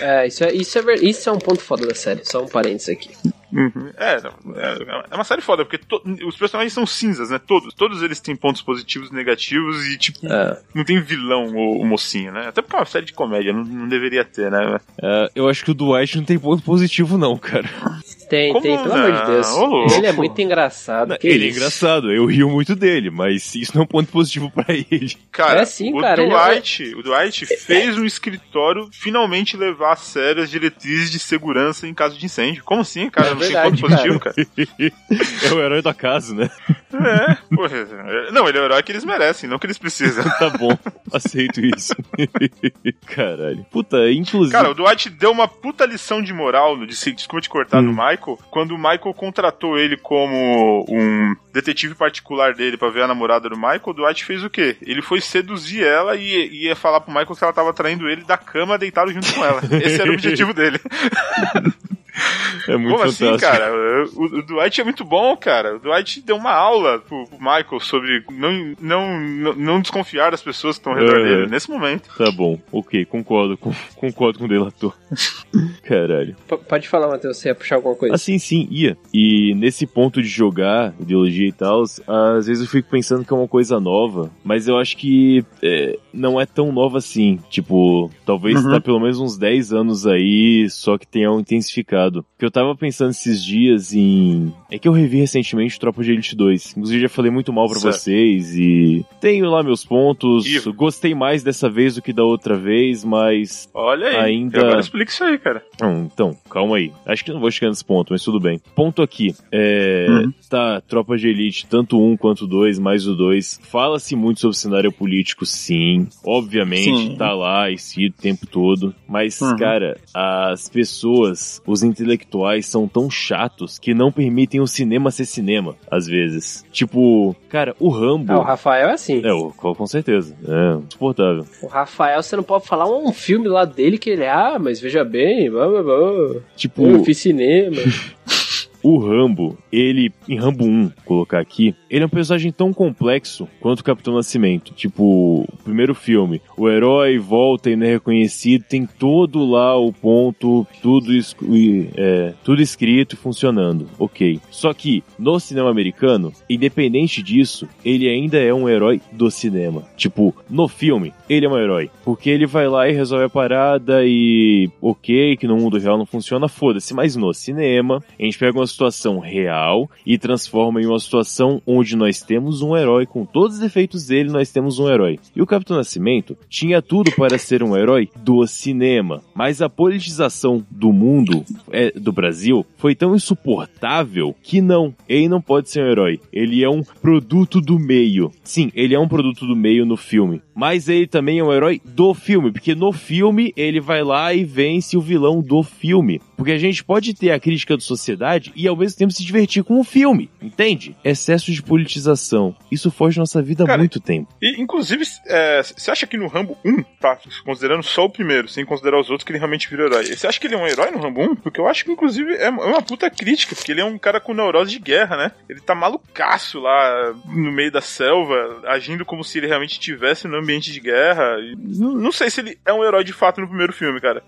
É, isso é, isso, é, isso é um ponto foda da série. Só um parênteses aqui. Uhum. É, é, é uma série foda, porque to- os personagens são cinzas, né? Todos. Todos eles têm pontos positivos e negativos e, tipo, É. não tem vilão o, o mocinho, né? Até porque é uma série de comédia, não, não deveria ter, né? É, eu acho que o Dwight não tem ponto positivo, não, cara. Tem, Como tem, pelo amor de não? Deus. Ô. Ele é muito engraçado. que ele é isso. engraçado, eu rio muito dele, mas isso não é um ponto positivo pra ele. Cara, É sim, o, cara, ele é- Dwight, o Dwight fez um escritório finalmente levar a sério as diretrizes de segurança em caso de incêndio. Como assim, cara? É não verdade, tem ponto positivo, cara? é o herói do acaso, né? É, porra. Não, ele é o herói que eles merecem, não que eles precisam. tá bom, aceito isso. Caralho. Puta, inclusive. Cara, o Dwight deu uma puta lição de moral, no, desculpa te cortar, hum. no Michael, quando o Michael contratou ele como um detetive particular dele para ver a namorada do Michael, Dwight fez o quê? Ele foi seduzir ela e ia falar pro Michael que ela tava traindo ele da cama deitado junto com ela. Esse era o objetivo dele. É muito Como fantástico. assim, cara? O, o, Dwight é muito bom, cara. O Dwight deu uma aula pro, pro Michael sobre não, não, não, não, desconfiar das pessoas que estão ao redor é, dele nesse momento. Tá bom, ok, concordo com, concordo com o delator. Caralho. P pode falar, Matheus, você ia puxar alguma coisa? Assim, sim, ia. E nesse ponto de jogar ideologia e tal, às vezes eu fico pensando que é uma coisa nova, mas eu acho que é, não é tão nova assim. Tipo, talvez uhum. tá pelo menos uns 10 anos aí, só que tenha um intensificado passado. Que eu tava pensando esses dias em. É que eu revi recentemente Tropa de Elite 2. Inclusive já falei muito mal para vocês e tenho lá meus pontos. Ivo. Gostei mais dessa vez do que da outra vez, mas. Olha aí. Ainda. Agora explica isso aí, cara. então, calma aí. Acho que não vou chegar nesse ponto, mas tudo bem. Ponto aqui. É. Uhum. Tá, Tropa de Elite, tanto um quanto dois, mais o dois. Fala-se muito sobre o cenário político, sim. Obviamente, sim. tá lá, esse o tempo todo. Mas, uhum. cara, as pessoas, os intelectuais são tão chatos que não permitem o cinema ser cinema, às vezes. Tipo, cara, o Rambo. Ah, o Rafael é assim. É, o, com certeza. É, insuportável. O Rafael, você não pode falar um filme lá dele que ele, ah, mas veja bem, blá, blá, blá. Tipo. Eu fiz cinema. O Rambo, ele, em Rambo 1, colocar aqui, ele é um personagem tão complexo quanto o Capitão Nascimento. Tipo, o primeiro filme, o herói volta e não é reconhecido, tem todo lá o ponto, tudo, é, tudo escrito e funcionando. Ok. Só que, no cinema americano, independente disso, ele ainda é um herói do cinema. Tipo, no filme, ele é um herói. Porque ele vai lá e resolve a parada e, ok, que no mundo real não funciona, foda-se. Mas no cinema, a gente pega uma situação real e transforma em uma situação onde nós temos um herói com todos os defeitos dele, nós temos um herói. E o Capitão Nascimento tinha tudo para ser um herói do cinema, mas a politização do mundo, é, do Brasil, foi tão insuportável que não, ele não pode ser um herói. Ele é um produto do meio. Sim, ele é um produto do meio no filme, mas ele também é um herói do filme, porque no filme ele vai lá e vence o vilão do filme. Porque a gente pode ter a crítica da sociedade e ao mesmo tempo se divertir com o filme, entende? Excesso de politização. Isso foge nossa vida Cara, há muito tempo. E, inclusive, é, você acha que no Rambo 1, tá? Considerando só o primeiro, sem considerar os outros, que ele realmente virou herói. Você acha que ele é um herói no Rambo 1? Porque eu acho que, inclusive, é, é uma puta crítica, porque ele é um cara com neurose de guerra, né? Ele tá malucaço lá no meio da selva, agindo como se ele realmente estivesse no ambiente de guerra. Não, não, sei se ele é um herói de fato no primeiro filme, cara.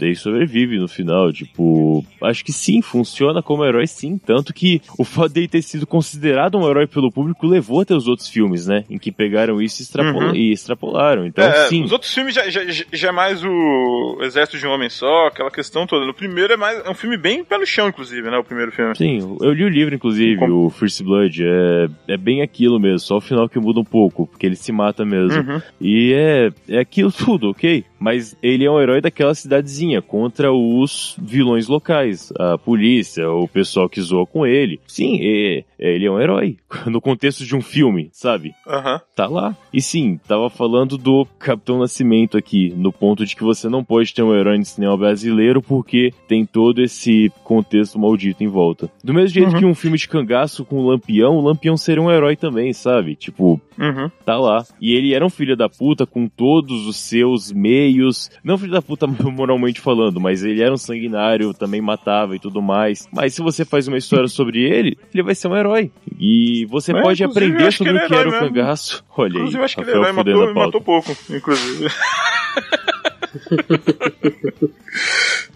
Ele sobrevive no final, tipo. Acho que sim, funciona como herói sim. Tanto que o fato dele ter sido considerado um herói pelo público levou até os outros filmes, né? Em que pegaram isso e, uhum. e extrapolaram. Então, é, sim. Os outros filmes já, já, já é mais o Exército de um Homem Só, aquela questão toda. No primeiro é mais. É um filme bem pé no chão, inclusive, né? O primeiro filme. Sim, eu li o livro, inclusive, Como? o First Blood. É, é bem aquilo mesmo, só o final que muda um pouco, porque ele se mata mesmo. Uhum. E é, é aquilo tudo, ok? Mas ele é um herói daquela cidadezinha contra os vilões locais, a polícia, o pessoal que zoa com ele. Sim, é, é, ele é um herói. No contexto de um filme, sabe? Uhum. Tá lá. E sim, tava falando do Capitão Nascimento aqui, no ponto de que você não pode ter um herói no cinema brasileiro porque tem todo esse contexto maldito em volta. Do mesmo jeito uhum. que um filme de cangaço com o Lampião, o Lampião seria um herói também, sabe? Tipo, uhum. tá lá. E ele era um filho da puta com todos os seus meios. Não filho da puta moralmente falando, mas ele era um sanguinário, também matava e tudo mais. Mas se você faz uma história sobre ele, ele vai ser um herói. E você é, pode aprender sobre o que era o cangaço. Olha inclusive, aí. eu acho que ele é herói, matou, matou pouco, inclusive.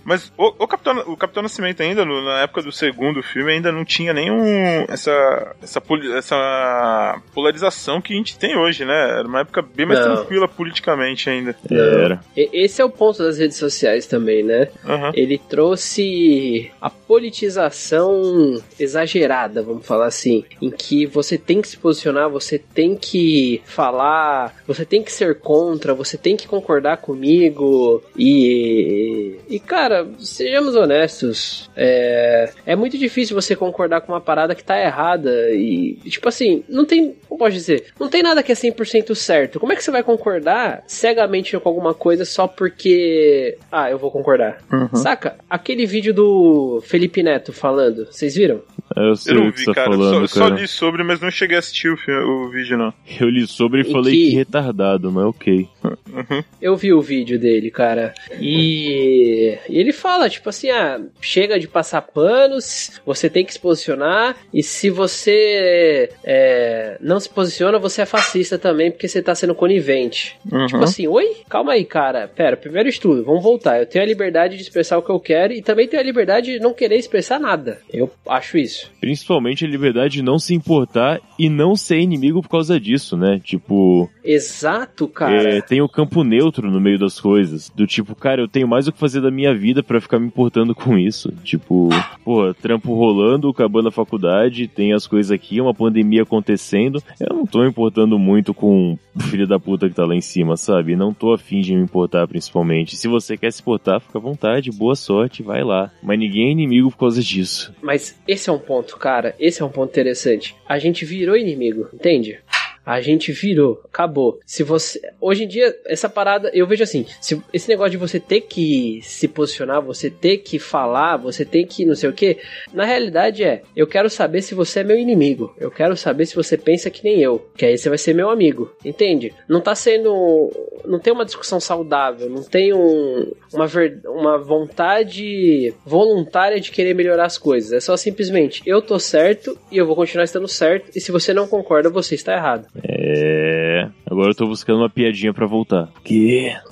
Mas o, o, Capitão, o Capitão Nascimento ainda, no, na época do segundo filme, ainda não tinha nenhum essa, essa, essa polarização que a gente tem hoje, né? Era uma época bem mais não. tranquila politicamente ainda. Era. Esse é o ponto das redes sociais também, né? Uhum. Ele trouxe a politização exagerada, vamos falar assim, em que você tem que se posicionar, você tem que falar, você tem que ser contra, você tem que concordar comigo e e cara, sejamos honestos, é, é muito difícil você concordar com uma parada que tá errada e tipo assim, não tem, como pode dizer, não tem nada que é 100% certo. Como é que você vai concordar cegamente com alguma coisa só porque ah, eu vou concordar? Uhum. Saca? Aquele vídeo do Felipe Neto falando, vocês viram? Eu sei Eu não o que vi, você tá cara. falando, só, só cara. li sobre, mas não cheguei a assistir o, filme- o vídeo, não. Eu li sobre e falei que- que retardado, mas ok. Eu vi o vídeo dele, cara. E, e ele fala, tipo assim, ah, chega de passar panos, você tem que se posicionar, e se você é, não se posiciona, você é fascista também, porque você tá sendo conivente. Uhum. Tipo assim, oi? Calma aí, cara. Pera, primeiro estudo, vamos voltar. Eu tenho a liberdade de expressar o que eu quero e também tenho a liberdade de não querer expressar nada. Eu acho isso. Principalmente a liberdade de não se importar e não ser inimigo por causa disso, né? Tipo, Exato, cara. é, tem o campo neutro no meio das coisas. Do tipo, cara, eu tenho mais o que fazer da minha vida pra ficar me importando com isso. Tipo, porra, trampo rolando, acabando a faculdade, tem as coisas aqui, uma pandemia acontecendo. Eu não tô importando muito com o filho da puta que tá lá em cima, sabe? Não tô afim de me importar, principalmente. Se você quer se importar, fica à vontade, boa sorte, vai lá. Mas ninguém é inimigo por causa disso. Mas esse é um ponto, cara. Esse é um ponto interessante. A gente virou inimigo, entende? A gente virou, acabou. Se você. Hoje em dia, essa parada, eu vejo assim: se, esse negócio de você ter que se posicionar, você ter que falar, você tem que não sei o que, na realidade é: eu quero saber se você é meu inimigo. Eu quero saber se você pensa que nem eu. Que aí você vai ser meu amigo. Entende? Não tá sendo. Não tem uma discussão saudável, não tem um, uma, ver, uma vontade voluntária de querer melhorar as coisas. É só simplesmente eu tô certo e eu vou continuar estando certo. E se você não concorda, você está errado. É. Agora eu tô buscando uma piadinha pra voltar. Que?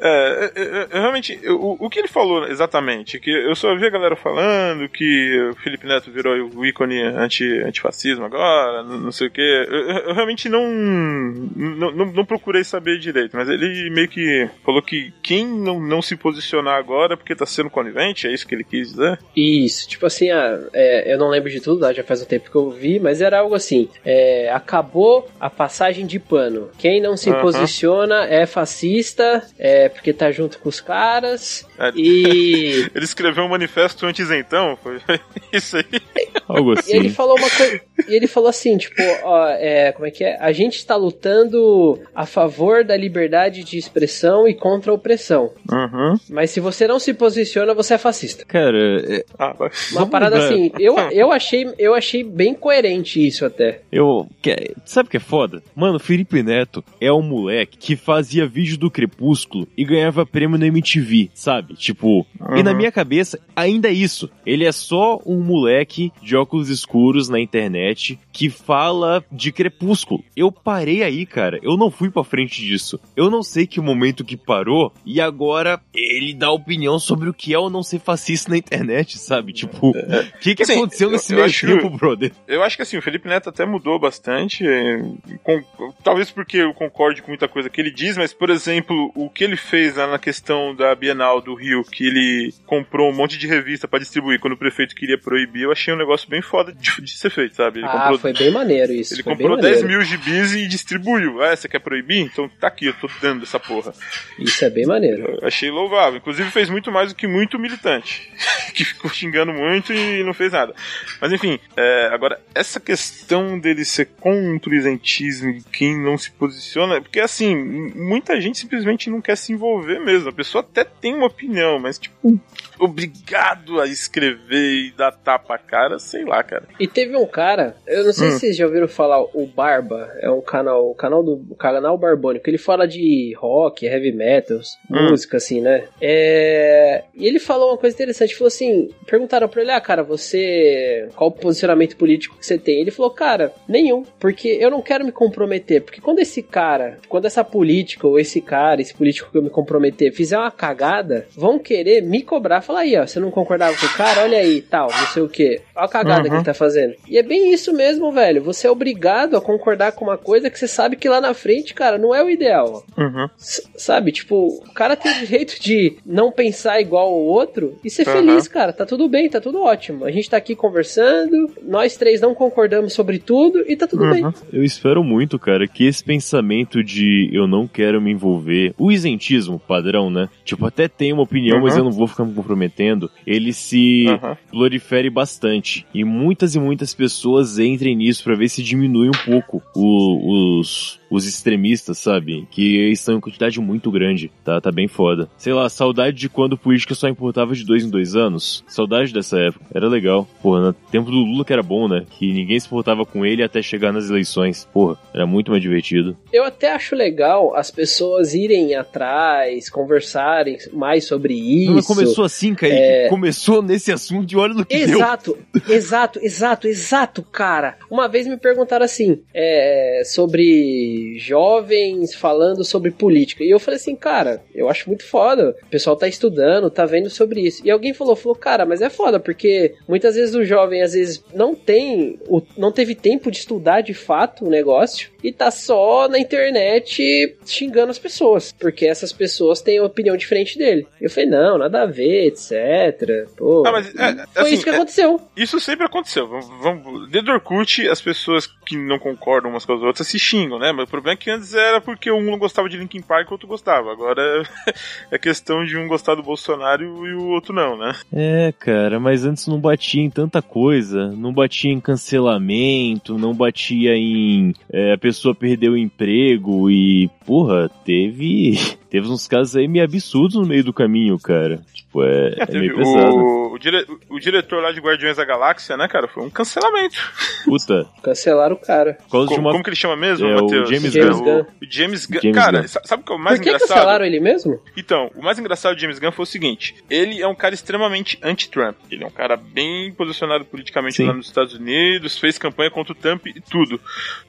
É, eu- eu- eu realmente, o, o que ele falou exatamente? Que eu só vi a galera falando que o Felipe Neto virou o ícone anti, antifascismo agora, não, não sei o que. Eu, eu- realmente não, não, não, não procurei saber direito, mas ele meio que falou que quem não, não se posicionar agora é porque tá sendo conivente, é isso que ele quis dizer? Isso, tipo assim, ah, é, eu não lembro de tudo, tá? já faz um tempo que eu vi, mas era algo assim: é, acabou a passagem de pano. Quem não se Aham. posiciona é fascista, é porque tá junto com os caras. É. E, Ele escreveu um manifesto anti-isentão, foi isso aí. Algo e ele assim. falou uma coisa. E ele falou assim, tipo, ó, é, como é que é? A gente está lutando a favor da liberdade de expressão e contra a opressão. Uhum. Mas se você não se posiciona, você é fascista. Cara, é, Ah, vai. Uma parada assim, eu, eu, achei, eu achei bem coerente isso até. eu. que- Sabe o que é foda? Mano, Felipe Neto é um moleque que fazia vídeo do Crepúsculo e ganhava prêmio na MTV, sabe? Tipo, e na Uhum. minha cabeça, ainda é isso. Ele é só um moleque de óculos escuros na internet que fala de Crepúsculo. Eu parei aí, cara. Eu não fui pra frente disso. Eu não sei que momento que parou e agora ele dá opinião sobre o que é ou não ser fascista na internet, sabe? Tipo, o que, que Sim, aconteceu eu- nesse meio acho- tempo, brother? Eu acho que assim, o Felipe Neto até mudou bastante. é, com- talvez porque eu concorde com muita coisa que ele diz, mas, por exemplo, o que ele fez lá na questão da Bienal do Rio, que ele comprou um monte de revista pra distribuir quando o prefeito queria proibir, eu achei um negócio bem foda de, de ser feito, sabe? Ele ah, comprou, foi bem maneiro isso. ele comprou bem 10 maneiro. mil gibis e distribuiu. Ah, você quer proibir? Então tá aqui, eu tô dando essa porra. Isso é bem maneiro. Eu achei louvável. Inclusive fez muito mais do que muito militante. que ficou xingando muito e não fez nada. Mas enfim, é, agora, essa questão dele ser contra o isentismo e quem não se posiciona. Porque assim, muita gente simplesmente não quer se envolver mesmo. A pessoa até tem uma opinião, mas tipo, obrigado a escrever e dar tapa a cara, sei lá, cara. E teve um cara, eu não sei Hum. se vocês já ouviram falar, o Barba, é um canal, o canal do o canal Barbônico, ele fala de rock, heavy metals, Hum. música assim, né? É, e ele falou uma coisa interessante, falou assim, perguntaram pra ele, ah, cara, você, qual o posicionamento político que você tem? Ele falou, cara, nenhum, porque eu não quero me comprometer, porque quando esse cara, quando essa política ou esse cara, esse político que eu me comprometer fizer uma cagada, vão querer me cobrar, falar aí, ó, você não concordava com o cara, olha aí, tal, não sei o que. A cagada cagada Uhum. que ele tá fazendo. E é bem isso mesmo, velho. Você é obrigado a concordar com uma coisa que você sabe que lá na frente, cara, não é o ideal. Uhum. Sabe? Tipo, o cara tem o direito de não pensar igual ao outro e ser Aham. feliz, cara. Tá tudo bem, tá tudo ótimo. A gente tá aqui conversando, nós três não concordamos sobre tudo e tá tudo Uhum. bem. Eu espero muito, cara, que esse pensamento de eu não quero me envolver, o isentismo padrão, né? Tipo, até tenho uma opinião, Uhum. mas eu não vou ficar me comprometendo. Ele se Uhum. glorifere bastante. E muitas e muitas pessoas entrem nisso pra ver se diminui um pouco o- os, os extremistas, sabe? Que estão em quantidade muito grande. Tá, tá bem foda. Sei lá, saudade de quando política só importava de dois em dois anos. Saudade dessa época. Era legal. Porra, no tempo do Lula que era bom, né? Que ninguém se importava com ele até chegar nas eleições. Porra, era muito mais divertido. Eu até acho legal as pessoas irem atrás, conversarem mais sobre isso. Mas começou assim, Kaique. É. Começou nesse assunto e olha no que deu. Exato, exato, exato, exato, cara. Uma vez me perguntaram assim, é, sobre jovens falando sobre política. E eu falei assim, cara, eu acho muito foda. O pessoal tá estudando, tá vendo sobre isso. E alguém falou, falou, cara, mas é foda, porque muitas vezes o jovem, às vezes, não tem, o, não teve tempo de estudar de fato o negócio e tá só na internet xingando as pessoas, porque essas pessoas têm opinião diferente dele. Eu falei, não, nada a ver, etc. Pô, Ah, mas, é, foi assim, isso que é- aconteceu. Isso sempre aconteceu. Vamos, vamos, desde o Orkut, as pessoas que não concordam umas com as outras se xingam, né? Mas problema é que antes era porque um não gostava de Linkin Park e o outro gostava. Agora é questão de um gostar do Bolsonaro e o outro não, né? É, cara, mas antes não batia em tanta coisa. Não batia em cancelamento, não batia em é, a pessoa perder o emprego e, porra, teve. Teve uns casos aí meio absurdos no meio do caminho, cara. Tipo, é, é Teve meio pesado. o, o, dire- o diretor lá de Guardiões da Galáxia, né, cara? Foi um cancelamento. Puta, Cancelaram o cara. por causa de Como, uma. como que ele chama mesmo, É, o Matheus? James Gunn. O, James Gunn. James cara, Gunn. sa- sabe o que é o mais Por que engraçado? cancelaram ele mesmo? Então, o mais engraçado de James Gunn foi o seguinte: ele é um cara extremamente anti-Trump. Ele é um cara bem posicionado politicamente Sim. lá nos Estados Unidos, fez campanha contra o Trump e tudo.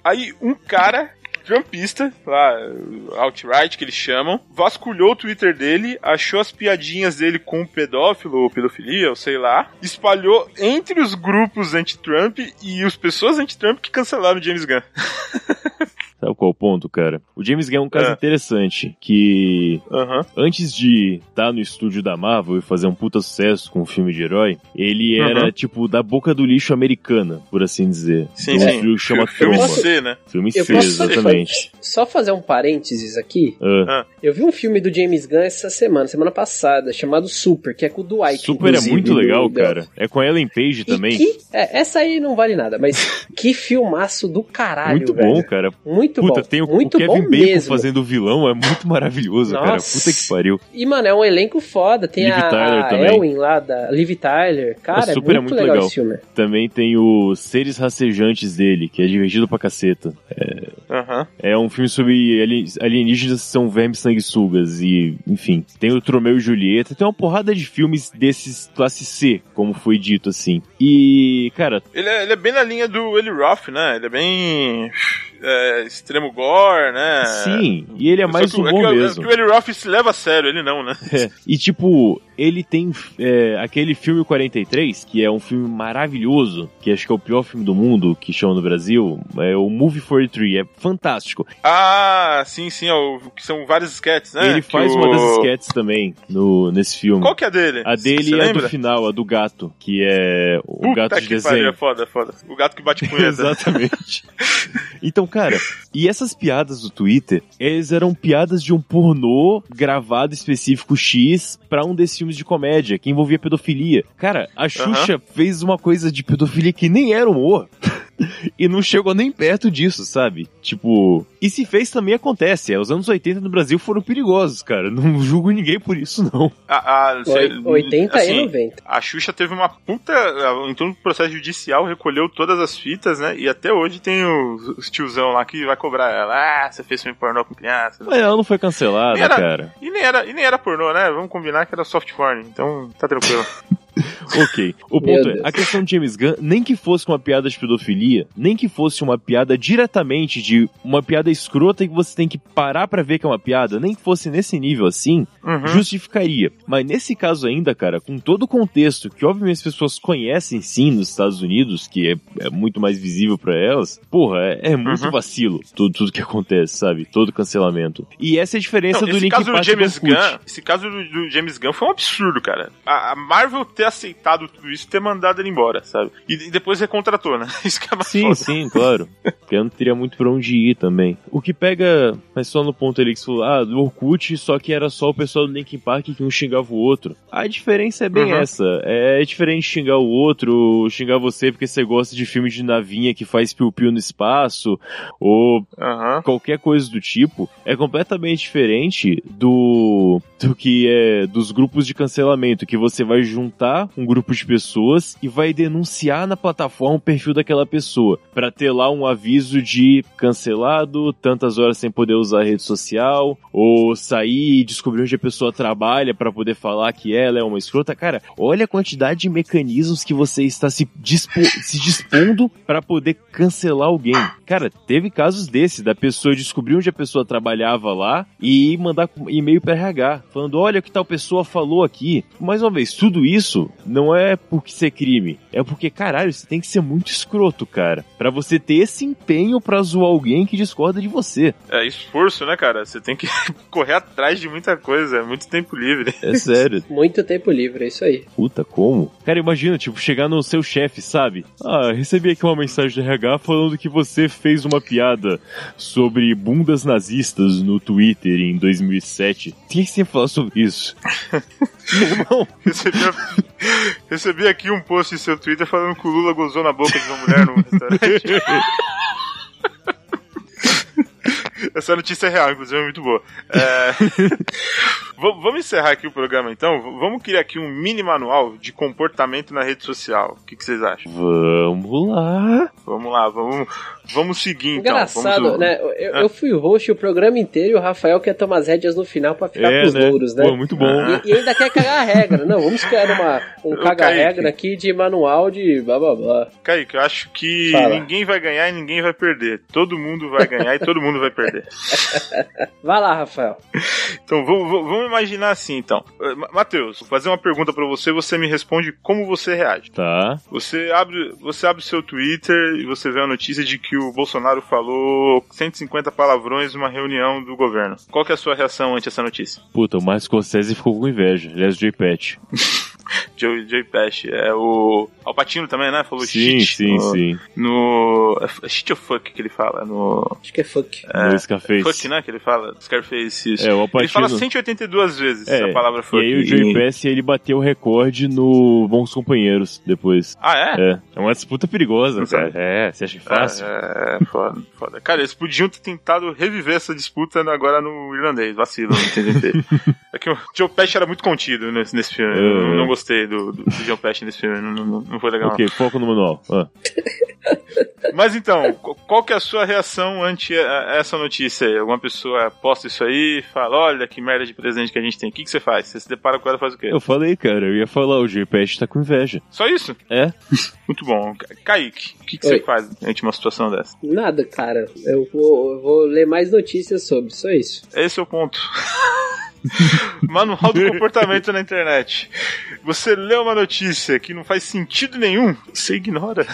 Aí um cara. Trumpista, lá, outright que eles chamam, vasculhou o Twitter dele, achou as piadinhas dele com pedófilo ou pedofilia, ou sei lá, espalhou entre os grupos anti-Trump e as pessoas anti-Trump que cancelaram o James Gunn. Qual o ponto, cara? O James Gunn é um caso É. interessante que antes de estar no estúdio da Marvel e fazer um puta sucesso com um filme de herói, ele era, Uhum. tipo, da boca do lixo americana, por assim dizer. Sim, um sim. estúdio que chama Filme Troma. C, né? Filme Eu C, exatamente. Só fazer um parênteses aqui. Ah, Eu vi um filme do James Gunn essa semana, semana passada, chamado Super, que é com o Dwight. Super é muito legal, do- cara. É com a Ellen Page E também. que- é, essa aí não vale nada, mas que filmaço do caralho, muito velho. bom, cara. Muito Puta, bom. tem o, muito o Kevin bom Bacon mesmo. fazendo o vilão, é muito maravilhoso, cara. Nossa. Puta que pariu. E, mano, é um elenco foda. Tem Liv a, Tyler a também. Elwin lá, da Liv Tyler. Cara, O é Super é muito, muito legal, legal. esse filme. Também tem os Seres Racejantes dele, que é divertido pra caceta. Aham. É um filme sobre ali- alienígenas que são vermes sanguessugas e, enfim. Tem o Tromeu e Julieta, tem uma porrada de filmes desses classe C, como foi dito assim. E, cara, Ele é, ele é bem na linha do Eli Roth, né? Ele é bem. É, extremo gore, né? sim, e ele é mais Só que, o- humor é que, o- mesmo. É que o Eli Roth se leva a sério, ele não, né? É, E tipo, ele tem é, aquele filme 43, que é um filme maravilhoso, que acho que é o pior filme do mundo, que chama no Brasil, é o Movie 43, é fantástico. Ah, sim, sim, ó, que são vários sketches, né? ele Que faz o- uma das sketches também no, nesse filme. Qual que é a dele? A dele é a lembra? do final, a do gato, que é o Puta gato de que pariu, desenho. é foda, é foda. O gato que bate punheta. Exatamente. Então, cara, e essas piadas do Twitter, eles eram piadas de um pornô gravado específico X pra um desses filmes de comédia que envolvia pedofilia. Cara, a Xuxa fez uma coisa de pedofilia que nem era humor. E não chegou nem perto disso, sabe? Tipo. E se fez também acontece. É, os anos 80 no Brasil foram perigosos, cara. Não julgo ninguém por isso, não. A, a, cê- Oi- 80 assim, e 90. A Xuxa teve uma puta. Entrou no processo judicial, recolheu todas as fitas, né? E até hoje tem os, os tiozão lá que vai cobrar ela. Ah, você fez filme pornô com criança. Mas ela não foi cancelada, Nem era- cara. E nem, era, e nem era pornô, né? Vamos combinar que era soft porn, então tá tranquilo. ok. O Meu ponto é, Deus. a questão de James Gunn, nem que fosse uma piada de pedofilia, nem que fosse uma piada diretamente de uma piada escrota que você tem que parar pra ver que é uma piada, nem que fosse nesse nível assim, Uhum. justificaria. Mas nesse caso ainda, cara, com todo o contexto que obviamente as pessoas conhecem sim nos Estados Unidos, que é, é muito mais visível pra elas, porra, é, é muito Uhum. vacilo tudo, tudo que acontece, sabe? Todo cancelamento. E essa é a diferença Não, do esse Link caso do James. Gunn, esse caso do, do James Gunn foi um absurdo, cara. A, a Marvel ter aceitado tudo isso e ter mandado ele embora, sabe? E, e depois recontratou, né? Isso que é mais Sim, foda. sim, claro. Porque eu não teria muito pra onde ir também. O que pega, mas só no ponto ali que você falou, ah, do Orkut, só que era só o pessoal do Linkin Park que um xingava o outro. A diferença é bem Uhum. essa. É diferente xingar o outro, xingar você porque você gosta de filme de navinha que faz piu-piu no espaço, ou Aham. qualquer coisa do tipo, é completamente diferente do do que é dos grupos de cancelamento, que você vai juntar um grupo de pessoas e vai denunciar na plataforma o perfil daquela pessoa, Pra ter lá um aviso de cancelado, tantas horas sem poder usar a rede social, ou sair e descobrir onde a pessoa trabalha pra poder falar que ela é uma escrota. Cara, olha a quantidade de mecanismos que você está se, dispo- se dispondo pra poder cancelar alguém. Cara, teve casos desses, da pessoa descobrir onde a pessoa trabalhava lá e mandar e-mail pra RH, falando, olha o que tal pessoa falou aqui. Mais uma vez, tudo isso não é porque ser crime, é porque, caralho, você tem que ser muito escroto, cara, Pra você ter esse empenho pra zoar alguém que discorda de você. É esforço, né, cara? Você tem que correr atrás de muita coisa, é muito tempo livre. É sério. Muito tempo livre, é isso aí. Puta, como? Cara, imagina, tipo, chegar no seu chefe, sabe? Ah, recebi aqui uma mensagem do RH falando que você fez uma piada sobre bundas nazistas no Twitter em 2007. O que você ia falar sobre isso? Meu irmão, Recebi, recebi aqui um post em seu Twitter falando que o Lula gozou na boca de uma mulher num restaurante. Essa notícia é real, inclusive é muito boa. É... v- Vamos encerrar aqui o programa então. V- Vamos criar aqui um mini manual de comportamento na rede social. O que, que vocês acham? vamos lá. Vamos lá, vamos, vamos seguir então. Engraçado, vamos... né? Eu, Ah. eu fui o host o programa inteiro e o Rafael quer tomar as rédeas no final pra ficar É, pros né? louros, né? Pô, muito bom. E, e ainda quer cagar a regra. Não, vamos criar uma, um caga-regra aqui de manual de blá blá blá. Kaique, eu acho que Fala. ninguém vai ganhar e ninguém vai perder. Todo mundo vai ganhar e todo mundo vai perder. Vai lá, Rafael. Então, vamos- vamos imaginar assim, então. Eh, Ma- Matheus, vou fazer uma pergunta pra você, você me responde como você reage. Tá. Você abre, você abre seu Twitter e você vê a notícia de que o Bolsonaro falou 150 palavrões numa reunião do governo. Qual que é a sua reação ante essa notícia? Puta, o Márcio Scorsese ficou com inveja. Aliás, o J. Pat. Joe, Joe Pesci, é o Alpatino também, né? Falou Sim, shit sim, no, sim. no é shit ou fuck que ele fala no Acho que é fuck. No Scarface. fuck, né? Que ele fala Scarface isso. É, o ele fala Alpatino. 182 vezes É, a palavra fuck. E aí o Joey Pesci, ele bateu o recorde no Bons Companheiros depois. Ah, é? É, é uma disputa perigosa, Não cara. É, você acha que é fácil? É, é, foda, foda. Cara, eles podiam ter tentado reviver essa disputa agora no irlandês, vacilo, não entendi. é que o Joe Pesci era muito contido nesse, nesse filme. Eu Uhum. não, não gostei do, do, do Joe Pesci nesse filme, não, não, não foi legal. Ok, foco no manual. Ah. Mas então, qu- qual que é a sua reação ante a- a essa notícia aí? Alguma pessoa posta isso aí e fala, olha que merda de presente que a gente tem. O que, que você faz? Você se depara com ela e faz o quê? Eu falei, cara, eu ia falar, o Pesci tá com inveja. Só isso? É? Muito bom. Kaique, o que, que você faz ante uma situação dessa? Nada, cara. Eu vou, eu vou ler mais notícias sobre, só isso. Esse é o ponto. Manual do comportamento na internet. Você lê uma notícia que não faz sentido nenhum, você ignora.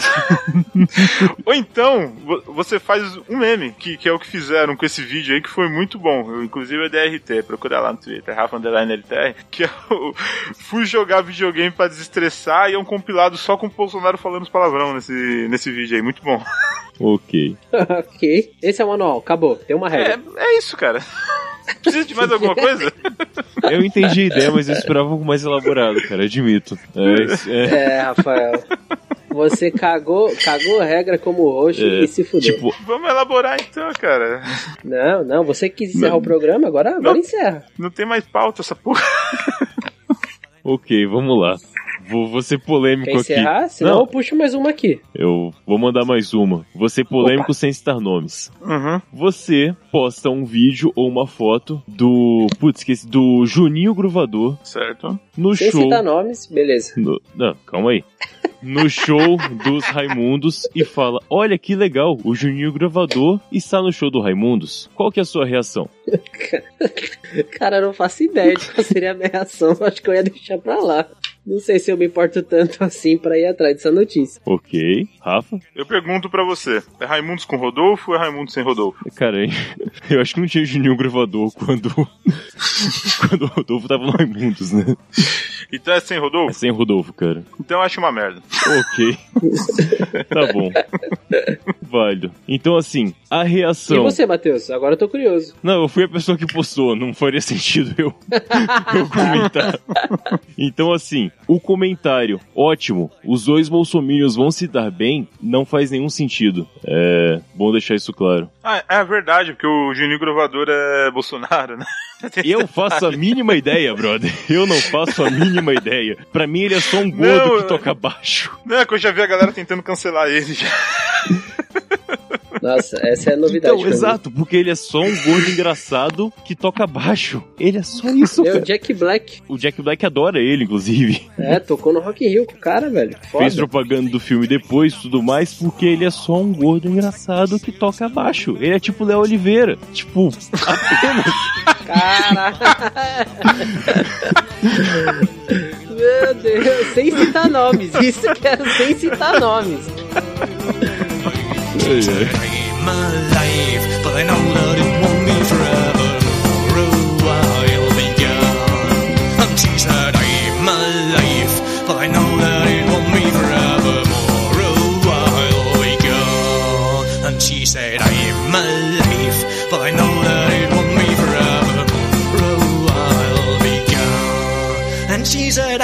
Ou então, vo- você faz um meme, que, que é o que fizeram com esse vídeo aí, que foi muito bom. Eu, inclusive é DRT, procura lá no Twitter, Rafa Underline LTR, que é o Fui jogar videogame pra desestressar e é um compilado só com o Bolsonaro falando os palavrão nesse, nesse vídeo aí. Muito bom. Ok. ok. Esse é o manual, acabou. Tem uma É, regra. é isso, cara. Precisa de mais alguma coisa? Eu entendi a ideia, mas eu esperava algo mais elaborado, cara, admito. É, é, É, Rafael. Você cagou, cagou a regra como roxo É, e se fudeu. tipo, Vamos elaborar então, cara. Não, não, você quis encerrar o programa, agora, agora encerra. Não tem mais pauta essa porra. ok, vamos lá. Vou, vou ser polêmico Quer aqui. encerrar? Senão Não. eu puxo mais uma aqui. Eu vou mandar mais uma. Vou ser polêmico sem citar nomes. Uhum. Você posta um vídeo ou uma foto do. Putz, esqueci. Do Juninho Gruvador Certo. no Sem show. citar nomes, beleza. no- não, calma aí. No show dos Raimundos e fala: Olha que legal, o Juninho Gravador está no show do Raimundos. Qual que é a sua reação? Cara, eu não faço ideia de qual seria a minha reação. Acho que eu ia deixar pra lá. Não sei se eu me importo tanto assim pra ir atrás dessa notícia. Ok, Rafa? Eu pergunto pra você: é Raimundos com Rodolfo ou é Raimundos sem Rodolfo? Cara, eu acho que não tinha Juninho Gravador quando. quando o Rodolfo tava no Raimundos, né? Então é sem É Rodolfo? sem Rodolfo, cara. Então eu acho uma merda. Ok. tá bom. Válido. Então, assim, a E reação. você, Matheus? Agora eu tô curioso. Não, eu fui a pessoa que postou, não faria sentido eu, eu comentar. Então, assim, o comentário, ótimo, os dois bolsominions vão se dar bem, não faz nenhum sentido. É bom deixar isso claro. Ah, é verdade, porque o Juninho Gravador é Bolsonaro, né? Eu faço a mínima ideia, brother. Eu não faço a mínima ideia. Pra mim, ele é só um gordo Não, que toca baixo. Não, é que eu já vi a galera tentando cancelar ele já. Nossa, essa é a novidade. Então, pra mim. exato, porque ele é só um gordo engraçado que toca baixo. Ele é só isso, É o cara. Jack Black. O Jack Black adora ele, inclusive. É, tocou no Rock in Rio com o cara, velho. Foda. Fez propaganda do filme depois e tudo mais, porque ele é só um gordo engraçado que toca baixo. Ele é tipo Léo Oliveira. Tipo, apenas. Caralho. Meu Deus, sem citar nomes. Isso que era sem citar nomes. There you go. Alive, but I know that it won't be forever. For a while be gone. And she said, I'm alive, but I know that it won't be forever. For a while be gone. And she said I'm alive, but I know that it won't be forever. For a while be gone. And she said